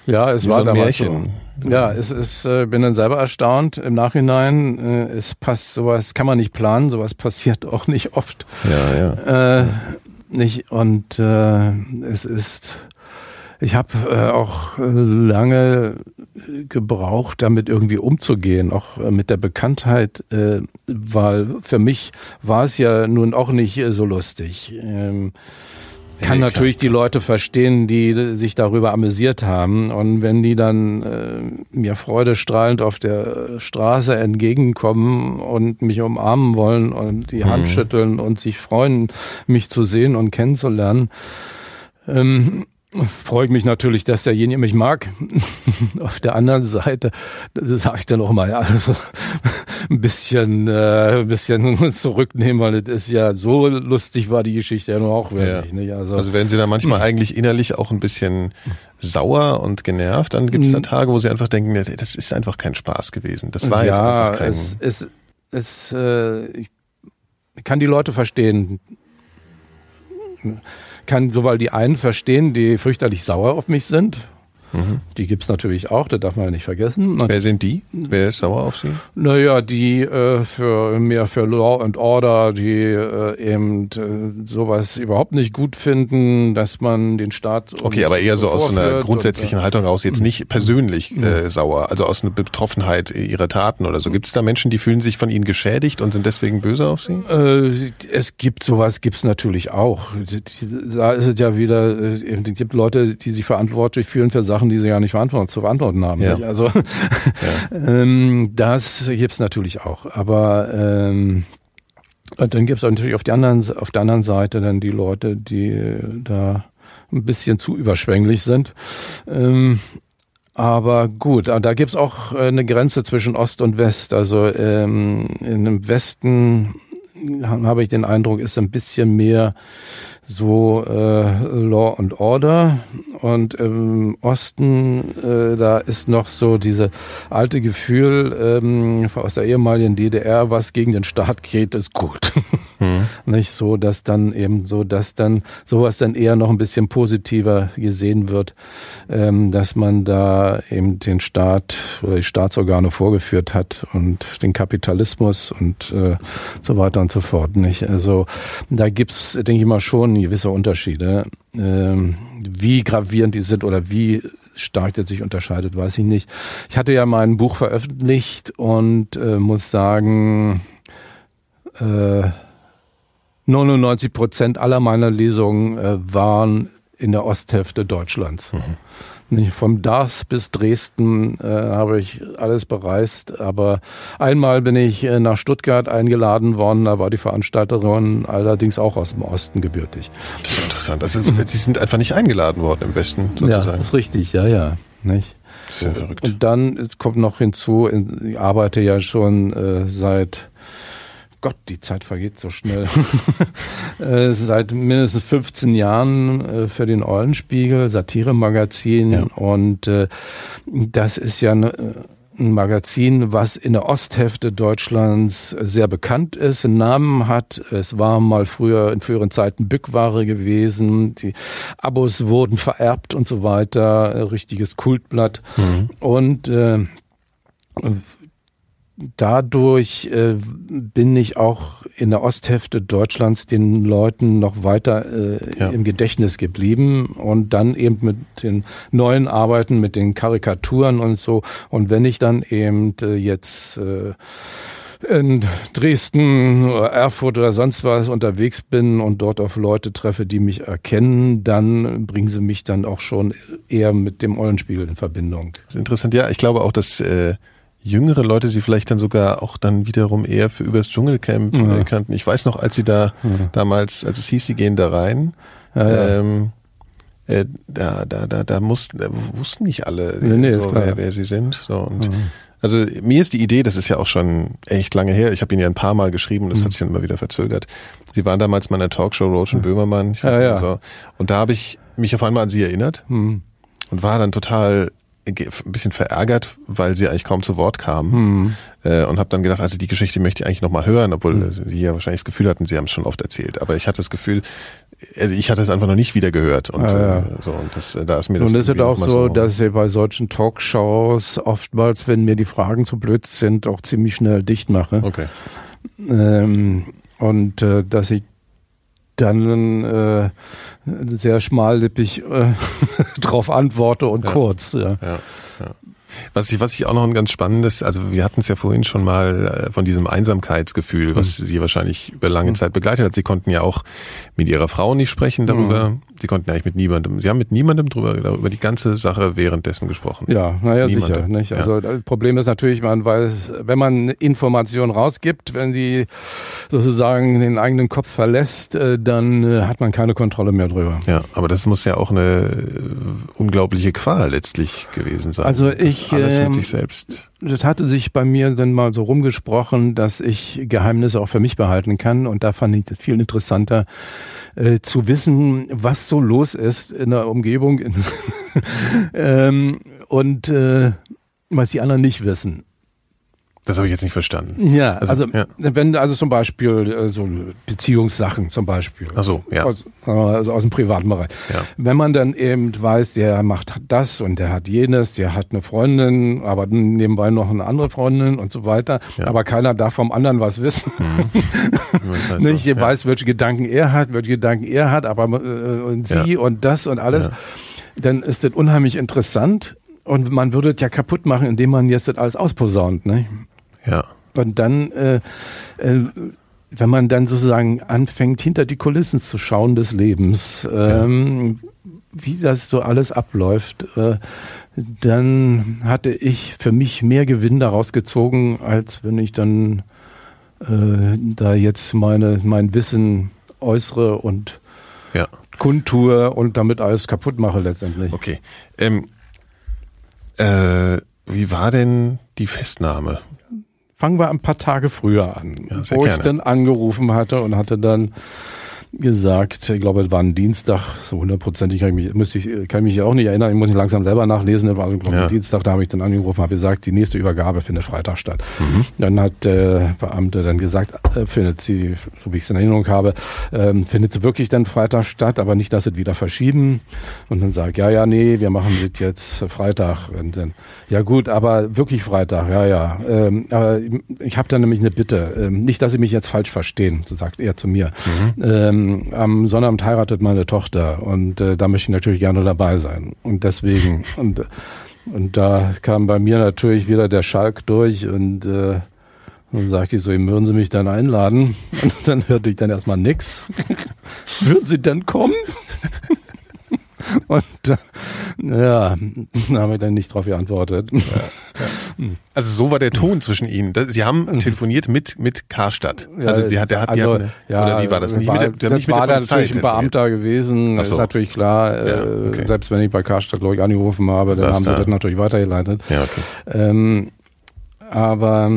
ja, es war so ein Märchen. So. Ja, es ist, äh, bin dann selber erstaunt im Nachhinein. Äh, es passt, sowas kann man nicht planen, sowas passiert (laughs) auch nicht oft. Ja, ja. Äh, nicht und äh, es ist. Ich habe äh, auch lange gebraucht, damit irgendwie umzugehen, auch äh, mit der Bekanntheit, äh, weil für mich war es ja nun auch nicht so lustig. Ähm, kann ja, natürlich die Leute verstehen, die sich darüber amüsiert haben. Und wenn die dann äh, mir freudestrahlend auf der Straße entgegenkommen und mich umarmen wollen und die Hand mhm. schütteln und sich freuen, mich zu sehen und kennenzulernen, ähm, freue ich mich natürlich, dass derjenige mich mag. (laughs) Auf der anderen Seite sage ich dann auch mal, ja, also (laughs) ein bisschen, äh, ein bisschen (laughs) zurücknehmen, weil es ist ja so lustig war die Geschichte ja nur auch wirklich. Ja. Nicht? Also, also werden Sie da manchmal eigentlich innerlich auch ein bisschen sauer und genervt, dann gibt es da Tage, wo Sie einfach denken, das ist einfach kein Spaß gewesen. Das war ja, jetzt einfach kein... Es, es, es, äh, ich kann die Leute verstehen kann sowohl die einen verstehen, die fürchterlich sauer auf mich sind, Mhm. Die gibt's natürlich auch, das darf man ja nicht vergessen. Wer sind die? Wer ist sauer auf sie? Naja, die äh, für mehr für Law and Order, die äh, eben äh, sowas überhaupt nicht gut finden, dass man den Staat. Okay, aber eher so aus einer grundsätzlichen und, Haltung raus, jetzt nicht persönlich äh, sauer, also aus einer Betroffenheit ihrer Taten oder so. Gibt es da Menschen, die fühlen sich von ihnen geschädigt und sind deswegen böse auf sie? Äh, es gibt sowas, gibt's natürlich auch. Da ist es ja wieder, es gibt Leute, die sich verantwortlich fühlen für Sachen, Sachen, die sie ja nicht verantworten, zu verantworten haben. Ja. Also (laughs) ähm, das gibt's natürlich auch. Aber ähm, und dann gibt's natürlich auf der anderen auf der anderen Seite dann die Leute, die da ein bisschen zu überschwänglich sind. Ähm, aber gut, da gibt's auch eine Grenze zwischen Ost und West. Also ähm, in dem Westen habe ich den Eindruck, ist ein bisschen mehr so äh, Law and Order und im Osten äh, da ist noch so diese alte Gefühl ähm, aus der ehemaligen DDR, was gegen den Staat geht, ist gut. (laughs) Mhm. Nicht so, dass dann eben so, dass dann sowas dann eher noch ein bisschen positiver gesehen wird, ähm, dass man da eben den Staat oder die Staatsorgane vorgeführt hat und den Kapitalismus und äh, so weiter und so fort. Nicht? Also da gibt's, denke ich mal, schon gewisse Unterschiede. Ähm, wie gravierend die sind oder wie stark der sich unterscheidet, weiß ich nicht. Ich hatte ja mein Buch veröffentlicht und äh, muss sagen, äh, 99 Prozent aller meiner Lesungen äh, waren in der Osthälfte Deutschlands. Mhm. Vom Dars bis Dresden äh, habe ich alles bereist, aber einmal bin ich äh, nach Stuttgart eingeladen worden, da war die Veranstalterin allerdings auch aus dem Osten gebürtig. Das ist interessant. Also, Sie sind einfach nicht eingeladen worden im Westen sozusagen. Ja, das ist richtig, ja, ja. Nicht? Sehr verrückt. Und dann kommt noch hinzu, ich arbeite ja schon äh, seit Gott, die Zeit vergeht so schnell. (laughs) Äh, seit mindestens 15 Jahren äh, für den Eulenspiegel, Satire-Magazin. Ja. Und äh, das ist ja eine, ein Magazin, was in der Osthälfte Deutschlands sehr bekannt ist, einen Namen hat. Es war mal früher in früheren Zeiten Bückware gewesen. Die Abos wurden vererbt und so weiter. Richtiges Kultblatt. Mhm. Und äh, dadurch äh, bin ich auch in der Osthälfte Deutschlands den Leuten noch weiter äh, ja. im Gedächtnis geblieben und dann eben mit den neuen Arbeiten, mit den Karikaturen und so. Und wenn ich dann eben äh, jetzt äh, in Dresden oder Erfurt oder sonst was unterwegs bin und dort auf Leute treffe, die mich erkennen, dann bringen sie mich dann auch schon eher mit dem Eulenspiegel in Verbindung. Das ist interessant. Ja, ich glaube auch, dass äh, jüngere Leute sie vielleicht dann sogar auch dann wiederum eher für übers Dschungelcamp ja. kannten. Ich weiß noch, als sie da ja. damals, als es hieß, sie gehen da rein, ja, ähm, äh, da, da, da, da mussten, da wussten nicht alle, nee, nee, so, wer, wer, sie sind. So, und. Also mir ist die Idee, das ist ja auch schon echt lange her, ich habe ihn ja ein paar Mal geschrieben, das mhm. hat sich dann immer wieder verzögert. Sie waren damals mal in der Talkshow, Roach und Böhmermann. Ich ja. So. Und da habe ich mich auf einmal an sie erinnert mhm. und war dann total ein bisschen verärgert, weil sie eigentlich kaum zu Wort kamen. Mhm. Äh, und habe dann gedacht, also die Geschichte möchte ich eigentlich nochmal hören, obwohl mhm. sie ja wahrscheinlich das Gefühl hatten, sie haben es schon oft erzählt. Aber ich hatte das Gefühl, also ich hatte es einfach noch nicht wieder gehört und ja, ja. Äh, so und das da ist mir das und ist es auch so, dass ich bei solchen Talkshows oftmals, wenn mir die Fragen zu blöd sind, auch ziemlich schnell dicht mache. Okay. Ähm, und äh, dass ich dann äh, sehr schmallippig äh, (laughs) drauf antworte und ja. kurz. Ja. Ja, ja. Was ich, was ich auch noch ein ganz spannendes, also wir hatten es ja vorhin schon mal äh, von diesem Einsamkeitsgefühl, was mhm. sie wahrscheinlich über lange mhm. Zeit begleitet hat. Sie konnten ja auch mit ihrer Frau nicht sprechen darüber. Mhm. Sie konnten eigentlich mit niemandem, sie haben mit niemandem drüber, über die ganze Sache währenddessen gesprochen. Ja, naja, sicher. Nicht? Also ja. das Problem ist natürlich, man, weil wenn man Informationen rausgibt, wenn die sozusagen den eigenen Kopf verlässt, äh, dann äh, hat man keine Kontrolle mehr drüber. Ja, aber das muss ja auch eine unglaubliche Qual letztlich gewesen sein. Also ich ich, alles mit ähm, sich selbst. Das hatte sich bei mir dann mal so rumgesprochen, dass ich Geheimnisse auch für mich behalten kann. Und da fand ich das viel interessanter, äh, zu wissen, was so los ist in der Umgebung (laughs) ähm, und äh, was die anderen nicht wissen. Das habe ich jetzt nicht verstanden. Ja, also, also ja. wenn also zum Beispiel äh, so Beziehungssachen zum Beispiel. Ach so, ja. Aus, also aus dem privaten Bereich. Ja. Wenn man dann eben weiß, der macht das und der hat jenes, der hat eine Freundin, aber nebenbei noch eine andere Freundin und so weiter, ja. aber keiner darf vom anderen was wissen. Mhm. (laughs) Nicht, der ja. weiß, welche Gedanken er hat, welche Gedanken er hat, aber äh, und sie und das und alles. Dann ist das unheimlich interessant. Und man würde es ja kaputt machen, indem man jetzt das alles ausposaunt. Ne? Ja. Und dann, äh, äh, wenn man dann sozusagen anfängt, hinter die Kulissen zu schauen des Lebens, ähm, ja. wie das so alles abläuft, äh, dann hatte ich für mich mehr Gewinn daraus gezogen, als wenn ich dann äh, da jetzt meine, mein Wissen äußere und ja. kundtue und damit alles kaputt mache letztendlich. Okay. Ähm, äh, wie war denn die Festnahme? Fangen wir ein paar Tage früher an, ja, wo gerne. ich dann angerufen hatte und hatte dann gesagt, ich glaube, es war ein Dienstag, so hundertprozentig kann ich mich, müsste ich, kann mich auch nicht erinnern, ich muss mich langsam selber nachlesen, das war so, glaube ja. ein Dienstag, da habe ich dann angerufen, habe gesagt, die nächste Übergabe findet Freitag statt. Mhm. Dann hat der Beamte dann gesagt, äh, findet sie, so wie ich es in Erinnerung habe, ähm, findet sie wirklich dann Freitag statt, aber nicht, dass sie wieder verschieben. Und dann sagt, ja, ja, nee, wir machen das jetzt Freitag. Und dann, ja gut, aber wirklich Freitag, ja, ja. Ähm, aber ich habe da nämlich eine Bitte, ähm, nicht, dass Sie mich jetzt falsch verstehen, so sagt er zu mir. Mhm. Ähm, am Sonnabend heiratet meine Tochter und äh, da möchte ich natürlich gerne dabei sein. Und deswegen, (laughs) und, und da kam bei mir natürlich wieder der Schalk durch und äh, dann sagte ich so, würden Sie mich dann einladen? (laughs) Und dann hörte ich dann erstmal nix. (laughs) würden Sie denn kommen? (laughs) Und ja, da habe ich dann nicht drauf geantwortet. Ja, ja. Also so war der Ton zwischen ihnen. Sie haben telefoniert mit mit Karstadt. Also sie hat, der hat, also, eine, ja, oder wie war das? Nicht war, mit der, das war natürlich ein Beamter gewesen. Das so. ist natürlich klar. Äh, okay. Selbst wenn ich bei Karstadt glaube ich angerufen habe, dann haben sie das natürlich weitergeleitet. Ja, okay. Ähm, aber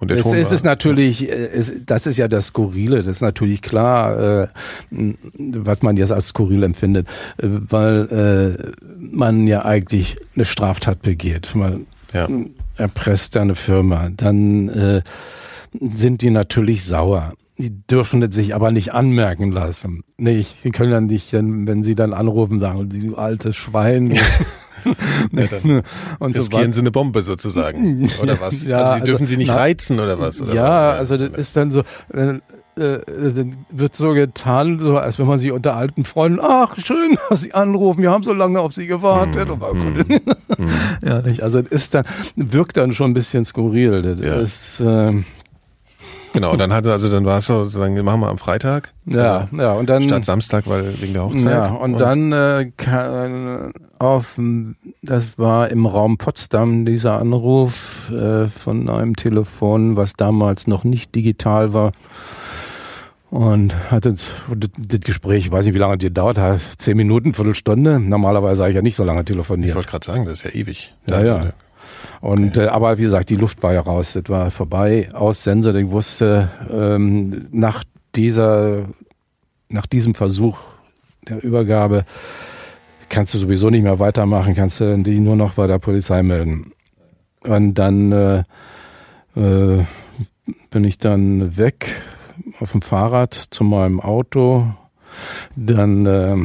und der es, es ist natürlich, äh, es, das ist ja das Skurrile, das ist natürlich klar, äh, was man jetzt als skurril empfindet, äh, weil äh, man ja eigentlich eine Straftat begeht. Man ja. erpresst eine Firma, dann äh, sind die natürlich sauer. Die dürfen es sich aber nicht anmerken lassen. Nicht, sie können dann nicht, wenn sie dann anrufen, sagen, du altes Schwein, (laughs) (laughs) ja, und riskieren so sie eine Bombe sozusagen, (laughs) oder was? Ja, also sie dürfen sie nicht na, reizen oder was? Oder ja, was? also das ist dann so, äh, dann wird so getan, so als wenn man sich unter alten Freunden, ach schön, (laughs) dass Sie anrufen, wir haben so lange auf Sie gewartet. Mm, mm, ja, nicht, also das ist dann wirkt dann schon ein bisschen skurril. Das ja. ist, äh, Genau, dann hatte also dann war es so, sozusagen, machen wir am Freitag. Ja, also ja, und dann statt Samstag, weil wegen der Hochzeit. Ja, und, und dann äh, auf das war im Raum Potsdam dieser Anruf äh, von einem Telefon, was damals noch nicht digital war. Und hatte das Gespräch, weiß nicht, wie lange das gedauert hat, zehn Minuten, Viertelstunde. Normalerweise habe ich ja nicht so lange telefoniert. Ich wollte gerade sagen, das ist ja ewig. Ja, ja. Und okay. äh, aber wie gesagt, die Luft war ja raus, das war vorbei, aus Sense. Ich wusste ähm, nach dieser, nach diesem Versuch der Übergabe kannst du sowieso nicht mehr weitermachen, kannst du die nur noch bei der Polizei melden. Und dann äh, äh, bin ich dann weg auf dem Fahrrad zu meinem Auto. Dann äh,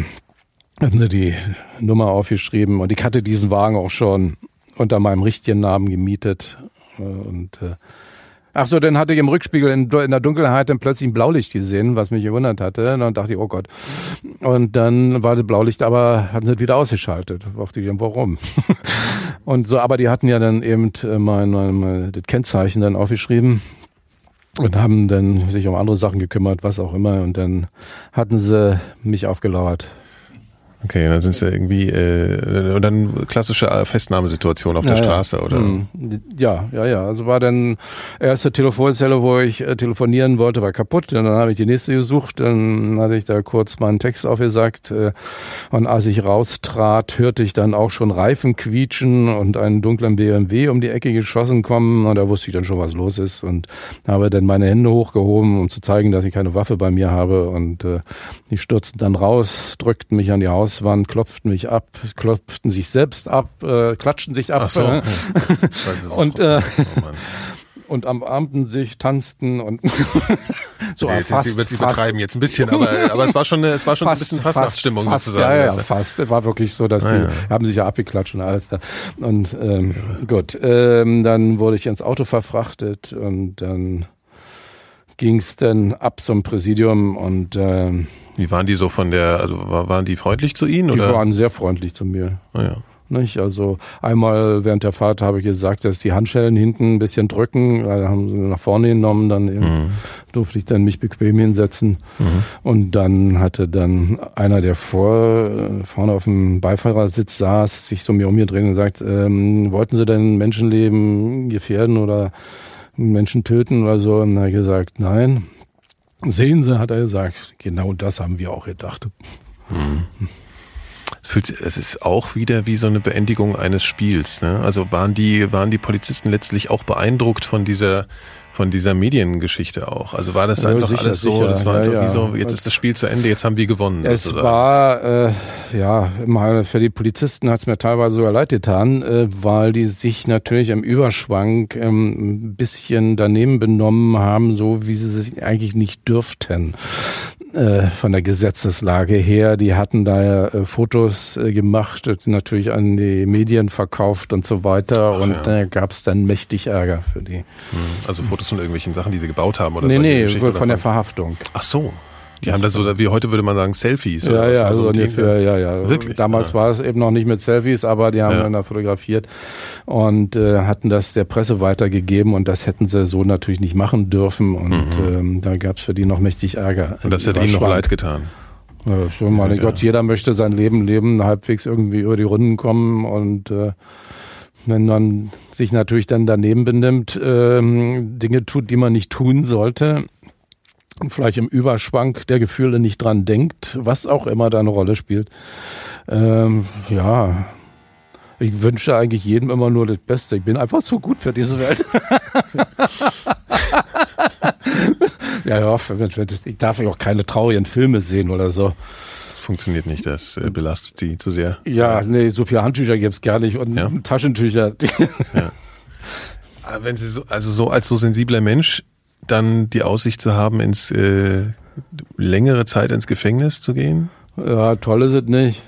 hatten sie die Nummer aufgeschrieben und ich hatte diesen Wagen auch schon unter meinem richtigen Namen gemietet. Und äh, Ach so, dann hatte ich im Rückspiegel in, in, der Dunkelheit dann plötzlich ein Blaulicht gesehen, was mich gewundert hatte. Und dann dachte ich, oh Gott. Und dann war das Blaulicht, aber hatten sie wieder ausgeschaltet. Dachte ich, warum? (laughs) und so, aber die hatten ja dann eben äh, mein, mein, das Kennzeichen dann aufgeschrieben und haben dann sich um andere Sachen gekümmert, was auch immer. Und dann hatten sie mich aufgelauert. Okay, dann sind es ja irgendwie äh, und dann klassische Festnahmesituation auf der ja, Straße, oder? Hm. Ja, ja, ja. Also war dann erste Telefonzelle, wo ich äh, telefonieren wollte, war kaputt. Und dann habe ich die nächste gesucht. Dann hatte ich da kurz meinen Text aufgesagt. Äh, und als ich raustrat, hörte ich dann auch schon Reifen quietschen und einen dunklen BMW um die Ecke geschossen kommen. Und da wusste ich dann schon, was los ist. Und habe dann meine Hände hochgehoben, um zu zeigen, dass ich keine Waffe bei mir habe. Und äh, die stürzten dann raus, drückten mich an die Haus waren, klopften mich ab, klopften sich selbst ab, äh, klatschten sich ab. Ach so. (laughs) Äh, und, äh, oh und am Abend sich tanzten und (laughs) so okay, fast, sie, sie übertreiben jetzt ein bisschen, aber, aber es war schon, eine, es war schon fast, ein bisschen Fastnachtsstimmung fast, sozusagen. Ja, ja, also. fast. Es war wirklich so, dass ah, die ja. haben sich ja abgeklatscht und alles da. Und ähm, ja. gut, ähm, dann wurde ich ins Auto verfrachtet und dann ging es dann ab zum Präsidium und ähm, wie waren die so von der, also waren die freundlich zu Ihnen? Die oder? waren sehr freundlich zu mir. Ah, ja. Nicht? Also einmal während der Fahrt habe ich gesagt, dass die Handschellen hinten ein bisschen drücken, da haben sie nach vorne genommen, dann mhm. durfte ich dann mich bequem hinsetzen. Mhm. Und dann hatte dann einer, der vor, vorne auf dem Beifahrersitz saß, sich so mir umgedreht und gesagt, ähm, wollten Sie denn Menschenleben gefährden oder Menschen töten oder so? Und habe ich gesagt, nein. Sehen Sie, hat er gesagt, genau das haben wir auch gedacht. Hm. Es ist auch wieder wie so eine Beendigung eines Spiels. Ne? Also waren die, waren die Polizisten letztlich auch beeindruckt von dieser von dieser Mediengeschichte auch. Also war das ja, einfach sicher, alles so, sicher. das war ja, ja. wie so, jetzt ist das Spiel zu Ende, jetzt haben wir gewonnen. Es sozusagen. war, äh, ja, mal für die Polizisten hat es mir teilweise sogar leid getan, äh, weil die sich natürlich im Überschwang ähm, ein bisschen daneben benommen haben, so wie sie sich eigentlich nicht dürften äh, von der Gesetzeslage her. Die hatten da ja äh, Fotos äh, gemacht, natürlich an die Medien verkauft und so weiter. Ach, und da gab es dann mächtig Ärger für die. Hm, also Fotos von irgendwelchen Sachen, die sie gebaut haben oder nee, so? Nee, nee, von der Verhaftung. Ach so. Die haben da so, wie heute würde man sagen, Selfies. Ja, ja, also ungefähr, ja, ja. Wirklich? Damals ja. war es eben noch nicht mit Selfies, aber die haben ja. dann da fotografiert und äh, hatten das der Presse weitergegeben und das hätten sie so natürlich nicht machen dürfen und mhm. ähm, da gab es für die noch mächtig Ärger. Und das hätte ihnen noch leid getan. Ja, schon, mein Gott, jeder möchte sein Leben leben, halbwegs irgendwie über die Runden kommen und äh, wenn man sich natürlich dann daneben benimmt, ähm, Dinge tut, die man nicht tun sollte, vielleicht im Überschwang der Gefühle nicht dran denkt, was auch immer da eine Rolle spielt. Ähm, ja, ich wünsche eigentlich jedem immer nur das Beste. Ich bin einfach zu gut für diese Welt. (laughs) ja, ja, ich darf ja auch keine traurigen Filme sehen oder so funktioniert nicht, das äh, belastet sie zu sehr. Ja, nee, so viele Handtücher gibt es gar nicht und ja? Taschentücher. (laughs) ja. Wenn sie so, also so als so sensibler Mensch dann die Aussicht zu haben, ins äh, längere Zeit ins Gefängnis zu gehen? Ja, toll ist es nicht.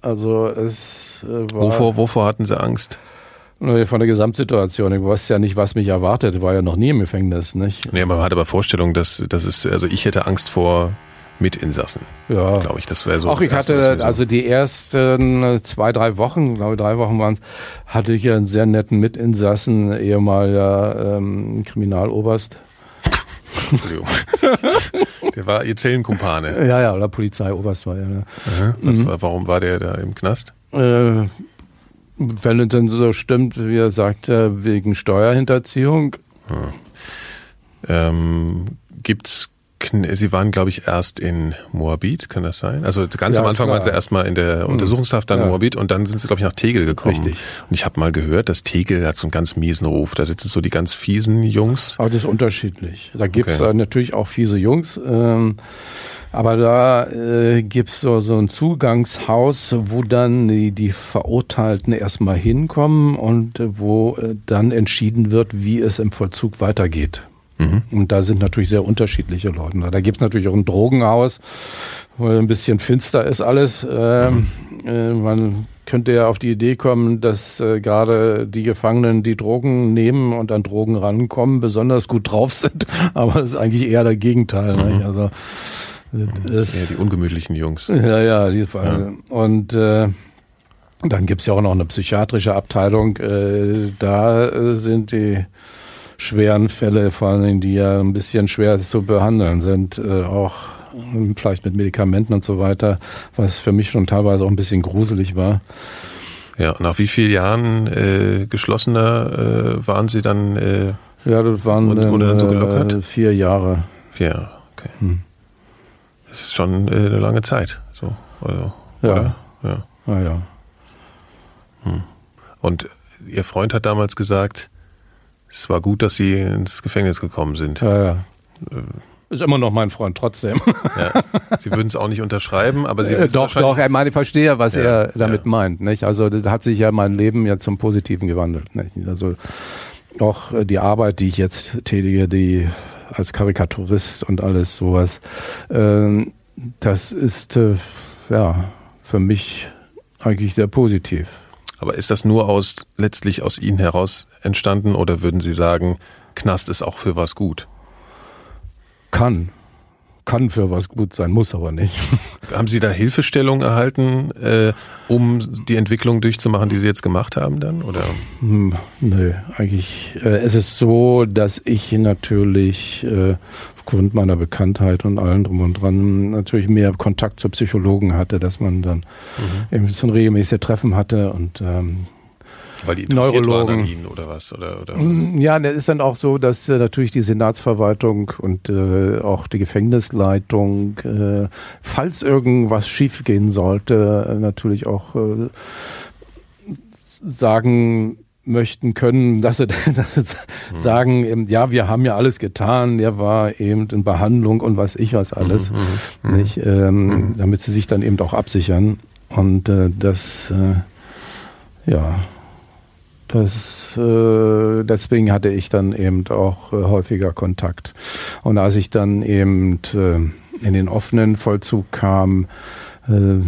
Also es äh, war wovor, wovor hatten Sie Angst? Von der Gesamtsituation. Ich wusste ja nicht, was mich erwartet. Ich war ja noch nie im Gefängnis, nicht? Nee, man hat aber Vorstellung, dass, dass es, also ich hätte Angst vor Mitinsassen. Ja. Glaube ich, das wäre so. Auch ich erste, hatte, also die ersten zwei, drei Wochen, glaube drei Wochen waren es, hatte ich ja einen sehr netten Mitinsassen, ehemaliger ähm, Kriminaloberst. Entschuldigung. (laughs) der war ihr Zellenkumpane. Ja, ja, oder Polizeioberst war er. Ne? Mhm. War, warum war der da im Knast? Äh, wenn es denn so stimmt, wie er sagt, wegen Steuerhinterziehung. Hm. Ähm, Gibt es Sie waren, glaube ich, erst in Moabit, kann das sein? Also ganz ja, am Anfang waren Sie erstmal in der hm. Untersuchungshaft, dann ja. Moabit und dann sind Sie, glaube ich, nach Tegel gekommen. Richtig. Und ich habe mal gehört, dass Tegel hat so einen ganz miesen Ruf. Da sitzen so die ganz fiesen Jungs. Aber das ist unterschiedlich. Da gibt's okay. natürlich auch fiese Jungs. Ähm, aber da äh, gibt's so, so ein Zugangshaus, wo dann die, die Verurteilten erstmal hinkommen und äh, wo äh, dann entschieden wird, wie es im Vollzug weitergeht. Mhm. Und da sind natürlich sehr unterschiedliche Leute. Da gibt es natürlich auch ein Drogenhaus, wo ein bisschen finster ist alles. Ähm, mhm. äh, man könnte ja auf die Idee kommen, dass äh, gerade die Gefangenen, die Drogen nehmen und an Drogen rankommen, besonders gut drauf (laughs) sind. Aber es ist eigentlich eher der Gegenteil. Ne? Mhm. Ne? Also, das ist eher die ungemütlichen Jungs. Ja, ja. Die, ja. Und äh, dann gibt's ja auch noch eine psychiatrische Abteilung. Äh, da äh, sind die schweren Fälle, vor Dingen, die ja ein bisschen schwer zu behandeln sind, äh, auch vielleicht mit Medikamenten und so weiter, was für mich schon teilweise auch ein bisschen gruselig war. Ja, nach wie vielen Jahren äh, geschlossener äh, waren Sie dann? Äh, ja, das waren und, dann, dann so gelockert? Äh, vier Jahre. Vier Jahre, okay. Hm. Das ist schon äh, eine lange Zeit. So, also, ja. Oder? Ja. Ah, ja. Hm. Und Ihr Freund hat damals gesagt, es war gut, dass Sie ins Gefängnis gekommen sind. Ja, ja. Ist immer noch mein Freund trotzdem. (laughs) Ja. Sie würden es auch nicht unterschreiben, aber Sie äh, Doch, doch, ich meine, ich verstehe, was ja, er damit meint. Nicht? Also da hat sich ja mein Leben ja zum Positiven gewandelt. Nicht? Also auch äh, die Arbeit, die ich jetzt tätige, die als Karikaturist und alles sowas, äh, das ist äh, ja für mich eigentlich sehr positiv. Aber ist das nur aus letztlich aus Ihnen heraus entstanden oder würden Sie sagen, Knast ist auch für was gut? Kann. Kann für was gut sein, muss aber nicht. (laughs) Haben Sie da Hilfestellung erhalten, äh, um die Entwicklung durchzumachen, die Sie jetzt gemacht haben dann? Oder? Hm, nö, eigentlich. Äh, es ist so, dass ich natürlich äh, aufgrund meiner Bekanntheit und allem drum und dran natürlich mehr Kontakt zu Psychologen hatte, dass man dann mhm. eben so ein regelmäßiges Treffen hatte und ähm, weil die interessiert Neurologen. waren an Ihnen oder was? Oder, oder? Mm, ja, das ist dann auch so, dass äh, natürlich die Senatsverwaltung und äh, auch die Gefängnisleitung, äh, falls irgendwas schiefgehen sollte, natürlich auch äh, sagen möchten können, (laughs) dass sie, dass sie mhm. sagen, eben, ja, wir haben ja alles getan, der war eben in Behandlung und was ich was alles, mhm, mhm, mhm. nicht, ähm, mhm. damit sie sich dann eben auch absichern und äh, das, äh, ja, das, äh, deswegen hatte ich dann eben auch äh, häufiger Kontakt. Und als ich dann eben äh, in den offenen Vollzug kam, äh,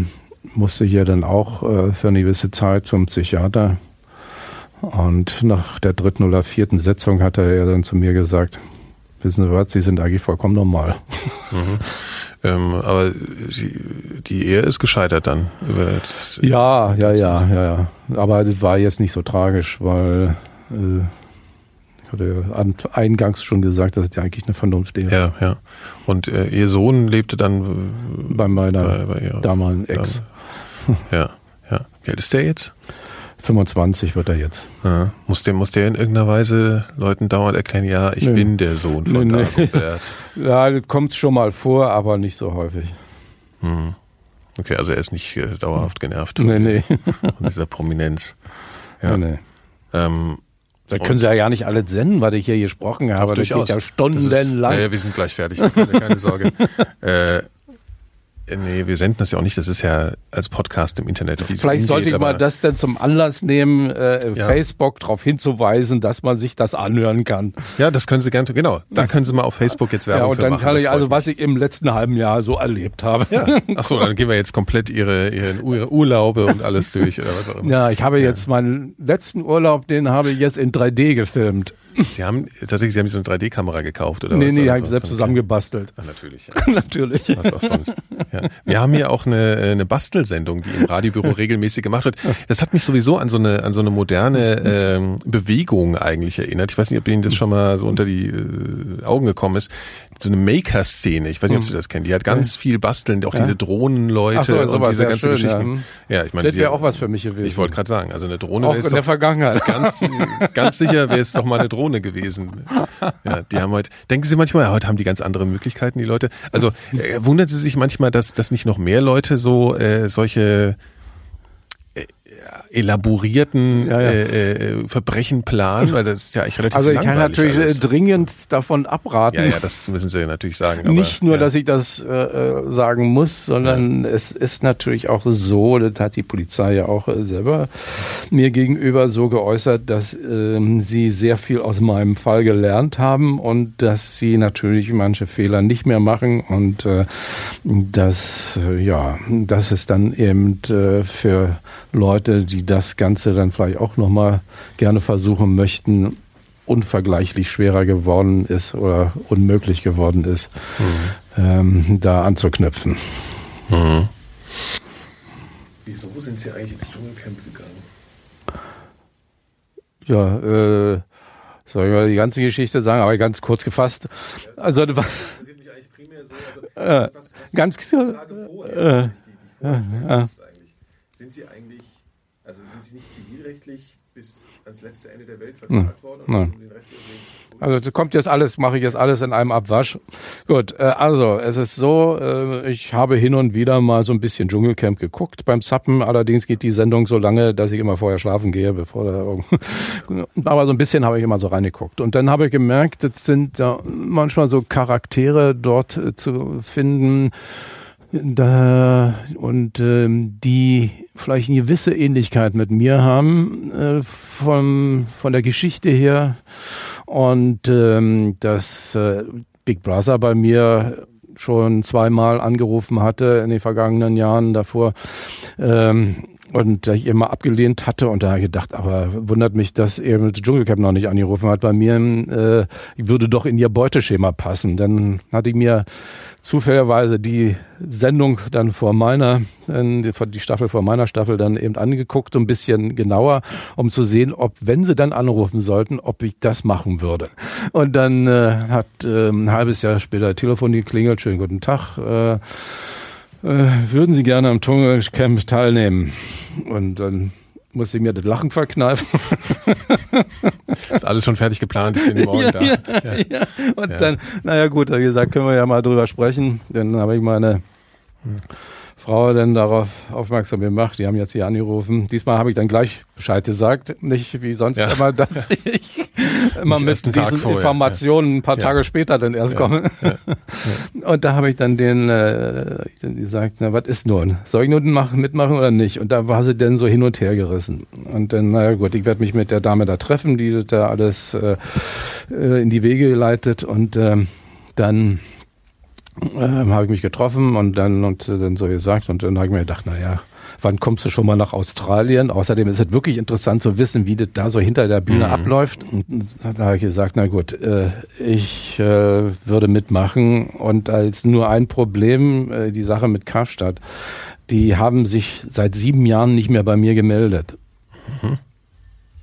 musste ich ja dann auch äh, für eine gewisse Zeit zum Psychiater. Und nach der dritten oder vierten Sitzung hat er dann zu mir gesagt, wissen Sie was, Sie sind eigentlich vollkommen normal. Mhm. (laughs) Ähm, aber sie, die Ehe ist gescheitert dann. Das, ja, ja, ja, ja, ja. Aber das war jetzt nicht so tragisch, weil äh, ich hatte eingangs schon gesagt, dass es ja eigentlich eine Vernunft ist. Ja, ja. Und äh, ihr Sohn lebte dann äh, bei meiner bei, bei damaligen Ex. Ja, ja. Wie alt ist der jetzt? 25 wird er jetzt. Ja. Muss, der, muss der in irgendeiner Weise Leuten dauernd erklären, ja, ich nee. bin der Sohn von nee? Nee. (laughs) ja, das kommt schon mal vor, aber nicht so häufig. Hm. Okay, also er ist nicht äh, dauerhaft genervt von, nee, nee. von dieser Prominenz. Ja. Nee, nee. Ähm, da können Sie ja gar nicht alles senden, was ich hier gesprochen habe. Das geht ja stundenlang. Ist, ja, wir sind gleich fertig, keine, keine Sorge. (laughs) äh, nee, wir senden das ja auch nicht. Das ist ja als Podcast im Internet. Vielleicht sollte ich mal das denn zum Anlass nehmen, äh, ja. Facebook darauf hinzuweisen, dass man sich das anhören kann. Ja, das können Sie gerne. Genau, da können Sie mal auf Facebook jetzt Werbung Ja, und dann machen, kann ich also, was ich im letzten halben Jahr so erlebt habe. Ja. (laughs) Achso, dann gehen wir jetzt komplett Ihre, Ihre Urlaube und alles durch oder was auch immer. Ja, ich habe ja. jetzt meinen letzten Urlaub, den habe ich jetzt in 3D gefilmt. Sie haben tatsächlich, Sie haben so eine 3D-Kamera gekauft oder nee, was? Nee, nee, habe ich selbst zusammengebastelt. Ja, natürlich. Ja. (laughs) natürlich. Was auch sonst. Ja. Wir haben hier auch eine, eine Bastelsendung, die im Radiobüro (laughs) regelmäßig gemacht wird. Das hat mich sowieso an so eine, an so eine moderne ähm, Bewegung eigentlich erinnert. Ich weiß nicht, ob Ihnen das schon mal so unter die äh, Augen gekommen ist. So eine Maker-Szene. Ich weiß nicht, ob hm. Sie das kennen. Die hat ganz viel basteln, auch ja. diese Drohnenleute so, und diese ganzen schön, Geschichten. Ja, ja ich meine, das wäre auch was für mich gewesen. Ich wollte gerade sagen, also eine Drohne auch in der Vergangenheit. Ganz, ganz sicher wäre es doch mal eine Drohne gewesen. (laughs) Ja, die haben heute. Denken Sie manchmal, ja, heute haben die ganz andere Möglichkeiten, die Leute. Also äh, wundern Sie sich manchmal, dass, dass nicht noch mehr Leute so äh, solche elaborierten ja, ja. Äh, äh, Verbrechen planen, weil das ist ja eigentlich relativ Also ich kann natürlich alles. dringend davon abraten. Ja, ja, das müssen Sie natürlich sagen. Aber, Nicht nur, ja. dass ich das äh, äh sagen muss, sondern es ist natürlich auch so, das hat die Polizei ja auch äh, selber mir gegenüber so geäußert, dass äh, sie sehr viel aus meinem Fall gelernt haben und dass sie natürlich manche Fehler nicht mehr machen und äh, dass, äh, ja, das ist dann eben äh, für Leute, die das Ganze dann vielleicht auch nochmal gerne versuchen möchten, unvergleichlich schwerer geworden ist oder unmöglich geworden ist, mhm. ähm, da anzuknüpfen. Mhm. Wieso sind Sie eigentlich ins Dschungelcamp gegangen? Ja, äh, soll ich mal die ganze Geschichte sagen, aber ganz kurz gefasst. Also, so, also, äh, ganz Frage vorher, äh, die, die äh, sind Sie eigentlich, nicht zivilrechtlich bis ans letzte Ende der Welt verklagt worden? Nein. Den Rest also das kommt jetzt alles, mache ich jetzt alles in einem Abwasch. Gut, äh, also es ist so, äh, ich habe hin und wieder mal so ein bisschen Dschungelcamp geguckt beim Zappen. Allerdings geht die Sendung so lange, dass ich immer vorher schlafen gehe, bevor da (laughs) Aber so ein bisschen habe ich immer so reingeguckt. Und dann habe ich gemerkt, es sind ja manchmal so Charaktere dort äh, zu finden, da, und ähm, die vielleicht eine gewisse Ähnlichkeit mit mir haben äh, vom, von der Geschichte her und ähm, dass äh, Big Brother bei mir schon zweimal angerufen hatte in den vergangenen Jahren davor ähm, und ich immer abgelehnt hatte und da gedacht, aber wundert mich, dass er mit Dschungelcamp noch nicht angerufen hat. Bei mir äh, würde doch in ihr Beuteschema passen. Dann hatte ich mir zufälligerweise die Sendung dann vor meiner, die Staffel vor meiner Staffel dann eben angeguckt, ein bisschen genauer, um zu sehen, ob, wenn sie dann anrufen sollten, ob ich das machen würde. Und dann äh, hat äh, ein halbes Jahr später Telefon geklingelt, schönen guten Tag, äh, äh, würden Sie gerne am Dschungelcamp teilnehmen? Und dann muss ich mir das Lachen verkneifen. (laughs) ist alles schon fertig geplant, ich bin morgen ja, da. Ja, ja. Und dann, naja gut, wie gesagt, können wir ja mal drüber sprechen. Dann habe ich meine hm. Frau dann darauf aufmerksam gemacht. Die haben jetzt hier angerufen. Diesmal habe ich dann gleich Bescheid gesagt. Nicht wie sonst ja. immer, dass (laughs) ich immer mit diesen vorher. Informationen ein paar. Tage später dann erst komme. (laughs) Und da habe ich dann den äh, gesagt, na, was ist nun? Soll ich nun machen, mitmachen oder nicht? Und da war sie dann so hin und her gerissen. Und dann, naja gut, ich werde mich mit der Dame da treffen, die da alles äh, äh in die Wege geleitet und ähm, dann ähm, habe ich mich getroffen und dann und dann so gesagt und dann habe ich mir gedacht, naja, wann kommst du schon mal nach Australien? Außerdem ist es wirklich interessant zu wissen, wie das da so hinter der Bühne mhm. abläuft. Und da habe ich gesagt, na gut, äh, ich äh, würde mitmachen und als nur ein Problem, äh, die Sache mit Karstadt, die haben sich seit sieben Jahren nicht mehr bei mir gemeldet. Mhm.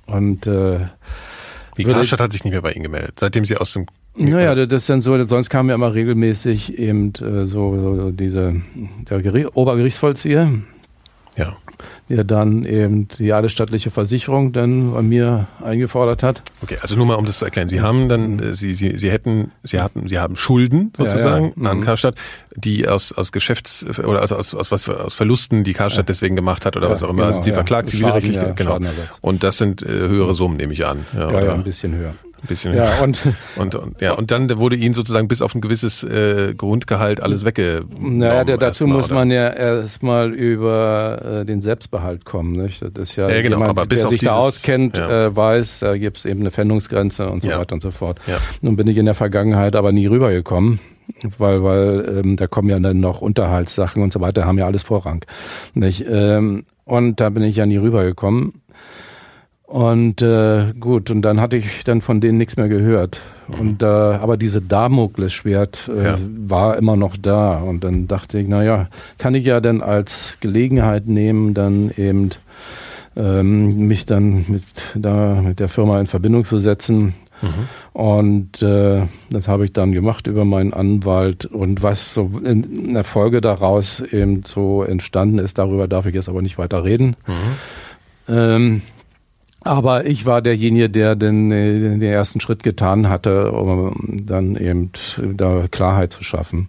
Und äh, wie Karstadt hat sich nicht mehr bei Ihnen gemeldet, seitdem Sie aus dem naja, das ist dann so, sonst kam ja immer regelmäßig eben äh, so, so diese der Gericht, Obergerichtsvollzieher. Ja. Der dann eben die jahresstattliche Versicherung dann bei mir eingefordert hat. Okay, also nur mal um das zu erklären. Sie haben dann, äh, Sie, Sie, Sie hätten, Sie hatten, Sie haben Schulden sozusagen ja, ja. an mhm. Karstadt, die aus, aus Geschäfts- oder also aus, aus was aus Verlusten, die Karstadt ja. deswegen gemacht hat oder was auch immer. Also genau, also Sie verklagt zivilrechtlich, genau. Und das sind äh, höhere Summen, nehme ich an. Ja, ja, ein bisschen höher. Ein bisschen. Ja, und, (laughs) und, und, ja, und dann wurde ihnen sozusagen bis auf ein gewisses äh, Grundgehalt alles weggenommen. Naja, der, dazu mal, muss man ja erstmal über äh, den Selbstbehalt kommen. Nicht? Das ist ja, ja genau, jemand, aber bis der sich dieses, da auskennt, ja. äh, weiß, da gibt es eben eine Pfändungsgrenze und so ja. weiter und so fort. Ja. Nun bin ich in der Vergangenheit aber nie rübergekommen weil weil ähm, da kommen ja dann noch Unterhaltssachen und so weiter, haben ja alles Vorrang. Nicht? Ähm, und da bin ich ja nie rübergekommen. Und äh, gut, und dann hatte ich dann von denen nichts mehr gehört. Mhm. Und äh, aber diese Damoklesschwert äh, ja. war immer noch da. Und dann dachte ich, na ja, kann ich ja dann als Gelegenheit nehmen, dann eben ähm, mich dann mit da mit der Firma in Verbindung zu setzen Mhm. Und äh, das habe ich dann gemacht über meinen Anwalt. Und was so in der Folge daraus eben so entstanden ist, darüber darf ich jetzt aber nicht weiter reden. Mhm. Ähm, aber ich war derjenige, der den, den ersten Schritt getan hatte, um dann eben da Klarheit zu schaffen.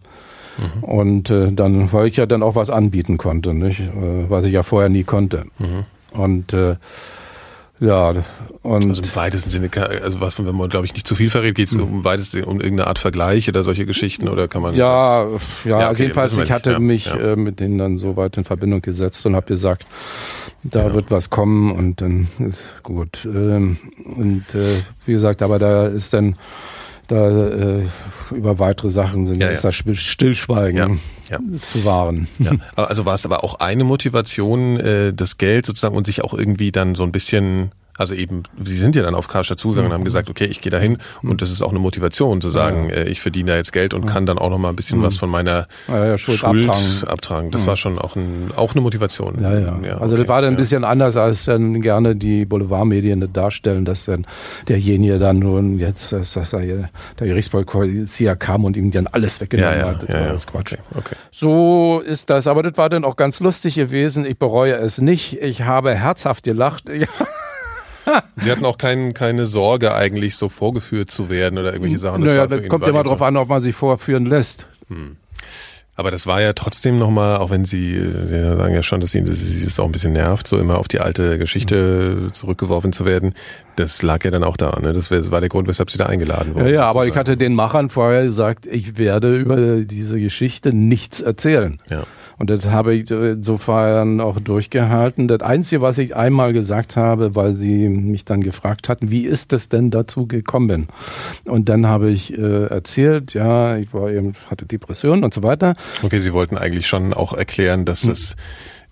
Mhm. Und äh, dann, weil ich ja dann auch was anbieten konnte, nicht? Äh, was ich ja vorher nie konnte. Mhm. Und äh, ja, und also im weitesten Sinne, also was, wenn man glaube ich nicht zu viel verrät, geht es um im weitesten um irgendeine Art Vergleich oder solche Geschichten oder kann man ja, das, ja, ja, also okay, jedenfalls ich hatte ja, mich ja. Äh, mit denen dann so weit in Verbindung gesetzt und habe gesagt, da ja. wird was kommen und dann ist gut. Ähm, und äh, wie gesagt, aber da ist dann da äh, über weitere Sachen sind, ja, ist das Stillschweigen ja, zu wahren. Also war es aber auch eine Motivation, äh, das Geld sozusagen und sich auch irgendwie dann so ein bisschen also eben, sie sind ja dann auf Karstadt zugegangen und haben mhm. gesagt, okay, ich gehe dahin mhm. und das ist auch eine Motivation zu sagen, ja. Äh, ich verdiene da jetzt Geld und kann dann auch noch mal ein bisschen mhm. was von meiner ja, ja, Schuld, Schuld abtragen. abtragen. Das war schon auch, ein, auch eine Motivation. Ja, ja. also okay. das war dann ein bisschen anders, als dann gerne die Boulevardmedien darstellen, dass dann derjenige dann nun jetzt, dass, der Gerichtsvollzieher kam und ihm dann alles weggenommen hat. Das war das Quatsch. Okay. Okay. So ist das. Aber das war dann auch ganz lustig gewesen. Ich bereue es nicht. Ich habe herzhaft gelacht. (laughs) Ja. Sie hatten auch kein, keine Sorge, eigentlich so vorgeführt zu werden oder irgendwelche Sachen. Das naja, das kommt ja mal drauf an, ob man sich vorführen lässt. Hm. Aber das war ja trotzdem nochmal, auch wenn Sie, Sie sagen ja schon, dass Ihnen das, das auch ein bisschen nervt, so immer auf die alte Geschichte zurückgeworfen zu werden. Das lag ja dann auch da. Ne? Das war der Grund, weshalb Sie da eingeladen wurden. Ja, ja aber ich hatte den Machern vorher gesagt, ich werde über diese Geschichte nichts erzählen. Ja. Und das habe ich insofern auch durchgehalten. Das Einzige, was ich einmal gesagt habe, weil sie mich dann gefragt hatten, wie ist es denn dazu gekommen? Und dann habe ich äh, erzählt, ja, ich war eben, hatte Depressionen und so weiter. Okay, Sie wollten eigentlich schon auch erklären, dass hm.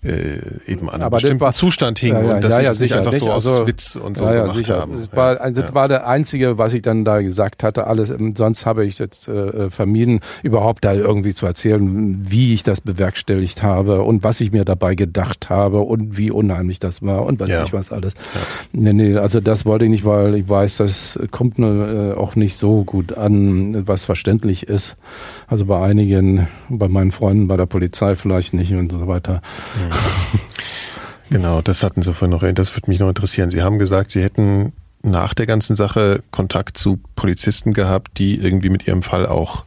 Äh, eben an einem aber bestimmten war, Zustand hing ja, ja, und dass ja, sie das nicht einfach so aus also, Witz und so gemacht sicher. haben. Das, war, das war der einzige, was ich dann da gesagt hatte. Alles ähm, sonst habe ich jetzt äh, vermieden, überhaupt da irgendwie zu erzählen, wie ich das bewerkstelligt habe und was ich mir dabei gedacht habe und wie unheimlich das war und was ich was alles. Nee, nee, also das wollte ich nicht, weil ich weiß, das kommt äh, auch nicht so gut an, was verständlich ist. Also bei einigen, bei meinen Freunden, bei der Polizei vielleicht nicht und so weiter. Mhm. (laughs) Genau, das hatten Sie vorhin noch, das würde mich noch interessieren. Sie haben gesagt, Sie hätten nach der ganzen Sache Kontakt zu Polizisten gehabt, die irgendwie mit Ihrem Fall auch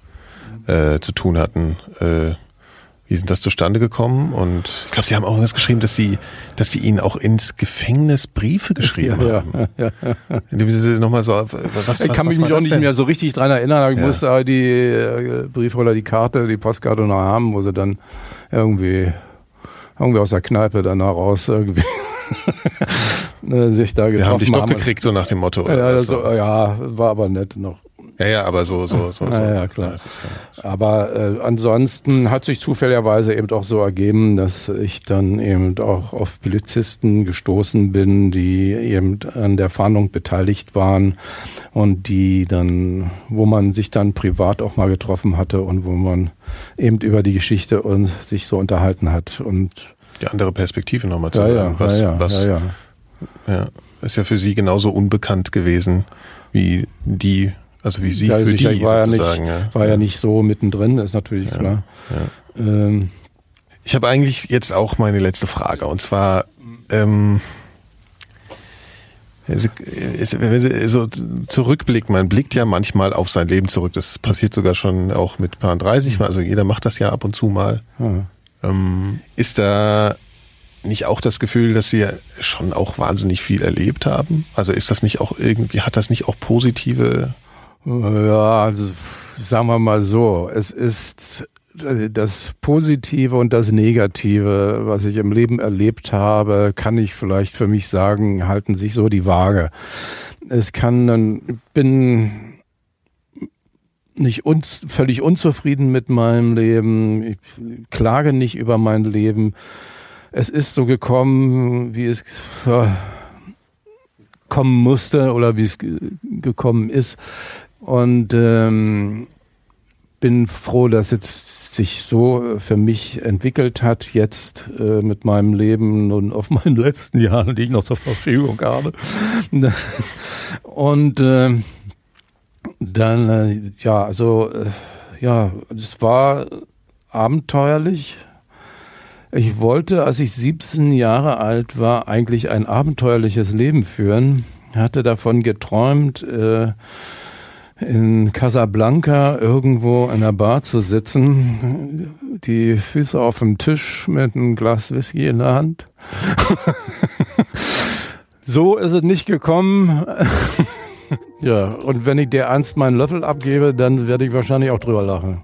äh, zu tun hatten. Äh, wie sind das zustande gekommen? Und ich glaube, Sie haben auch irgendwas geschrieben, dass Sie, dass Sie Ihnen auch ins Gefängnis Briefe geschrieben ja, haben. Ja, ja. Sie noch mal so, was, ich kann was, mich auch nicht denn? mehr so richtig dran erinnern. Ich ja. musste die äh, Briefe oder die Karte, die Postkarte noch haben, wo sie dann irgendwie irgendwie aus der Kneipe danach raus irgendwie (laughs) äh, sich da getroffen Wir haben dich doch gekriegt, so nach dem Motto. Oder ja, so, ja, war aber nett noch. Ja, ja, aber so, so, so. Ja, ja klar. Ja aber äh, ansonsten hat sich zufälligerweise eben auch so ergeben, dass ich dann eben auch auf Polizisten gestoßen bin, die eben an der Fahndung beteiligt waren und die dann, wo man sich dann privat auch mal getroffen hatte und wo man eben über die Geschichte und sich so unterhalten hat und die andere Perspektive nochmal zu ja, hören. Was, ja, was, ja, ja, ist ja für Sie genauso unbekannt gewesen wie die also wie Sie ja, für die war ja nicht, ja. war ja nicht so mittendrin, ist natürlich ja, klar. Ähm. Ich habe eigentlich jetzt auch meine letzte Frage und zwar ähm, wenn Sie so zurückblicken, man blickt ja manchmal auf sein Leben zurück. Das passiert sogar schon auch mit Paar 30 Mal. Also jeder macht das ja ab und zu mal. Ähm, ist da nicht auch das Gefühl, dass Sie schon auch wahnsinnig viel erlebt haben? Also ist das nicht auch irgendwie, hat das nicht auch positive ja, also sagen wir mal so, es ist das Positive und das Negative, was ich im Leben erlebt habe, kann ich vielleicht für mich sagen, halten sich so die Waage. Es kann, dann bin nicht uns, völlig unzufrieden mit meinem Leben. Ich klage nicht über mein Leben. Es ist so gekommen, wie es ja, kommen musste oder wie es gekommen ist. Und ähm, bin froh, dass es sich so für mich entwickelt hat, jetzt äh, mit meinem Leben und auf (laughs) meinen letzten Jahren, die ich noch zur Verfügung habe. und äh, Dann, äh, ja, also, äh, ja, es war abenteuerlich. Ich wollte, als ich 17 Jahre alt war, eigentlich ein abenteuerliches Leben führen. Hatte davon geträumt, äh, in Casablanca irgendwo in einer Bar zu sitzen, die Füße auf dem Tisch mit einem Glas Whisky in der Hand. (laughs) so ist es nicht gekommen. (laughs) ja, und wenn ich dir ernst meinen Löffel abgebe, dann werde ich wahrscheinlich auch drüber lachen.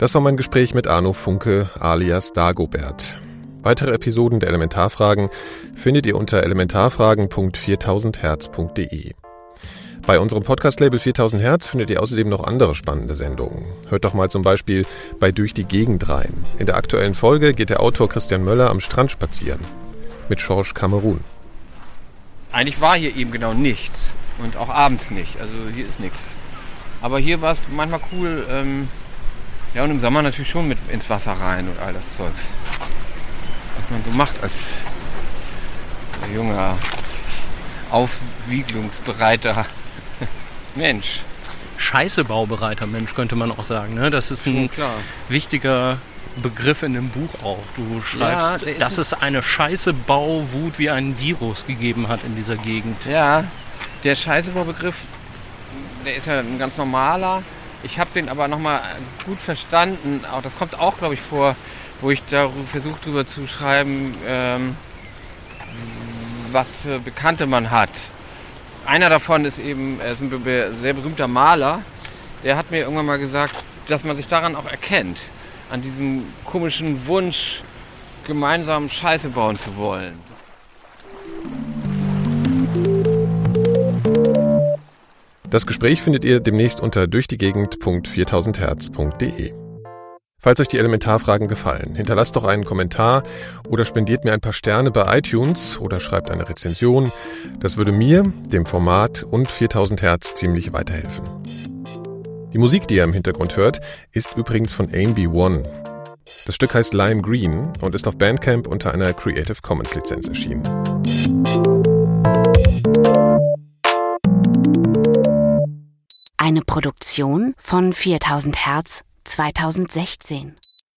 Das war mein Gespräch mit Arno Funke alias Dagobert. Weitere Episoden der Elementarfragen findet ihr unter elementarfragen.4000herz.de. Bei unserem Podcast-Label 4000 Hertz findet ihr außerdem noch andere spannende Sendungen. Hört doch mal zum Beispiel bei Durch die Gegend rein. In der aktuellen Folge geht der Autor Christian Möller am Strand spazieren. Mit Georges Kamerun. Eigentlich war hier eben genau nichts. Und auch abends nicht. Also hier ist nichts. Aber hier war es manchmal cool. Ähm, ja, und im Sommer natürlich schon mit ins Wasser rein und all das Zeugs was man so macht als junger, aufwiegelungsbereiter (laughs) Mensch. Scheißebaubereiter Mensch, könnte man auch sagen. Ne? Das ist ein wichtiger Begriff in dem Buch auch. Du schreibst, ja, dass es eine Scheißebauwut wie ein Virus gegeben hat in dieser Gegend. Ja, der Scheißebaubegriff, der ist ja ein ganz normaler. Ich habe den aber nochmal gut verstanden. Auch das kommt auch, glaube ich, vor wo ich da versucht drüber zu schreiben, ähm, was für Bekannte man hat. Einer davon ist eben ist ein sehr berühmter Maler. Der hat mir irgendwann mal gesagt, dass man sich daran auch erkennt, an diesem komischen Wunsch, gemeinsam Scheiße bauen zu wollen. Das Gespräch findet ihr demnächst unter durchdiegegend.4000herz.de. Falls euch die Elementarfragen gefallen, hinterlasst doch einen Kommentar oder spendiert mir ein paar Sterne bei iTunes oder schreibt eine Rezension. Das würde mir, dem Format und 4000 Hertz ziemlich weiterhelfen. Die Musik, die ihr im Hintergrund hört, ist übrigens von AMB One. Das Stück heißt Lime Green und ist auf Bandcamp unter einer Creative Commons Lizenz erschienen. Eine Produktion von 4000 Hertz 2016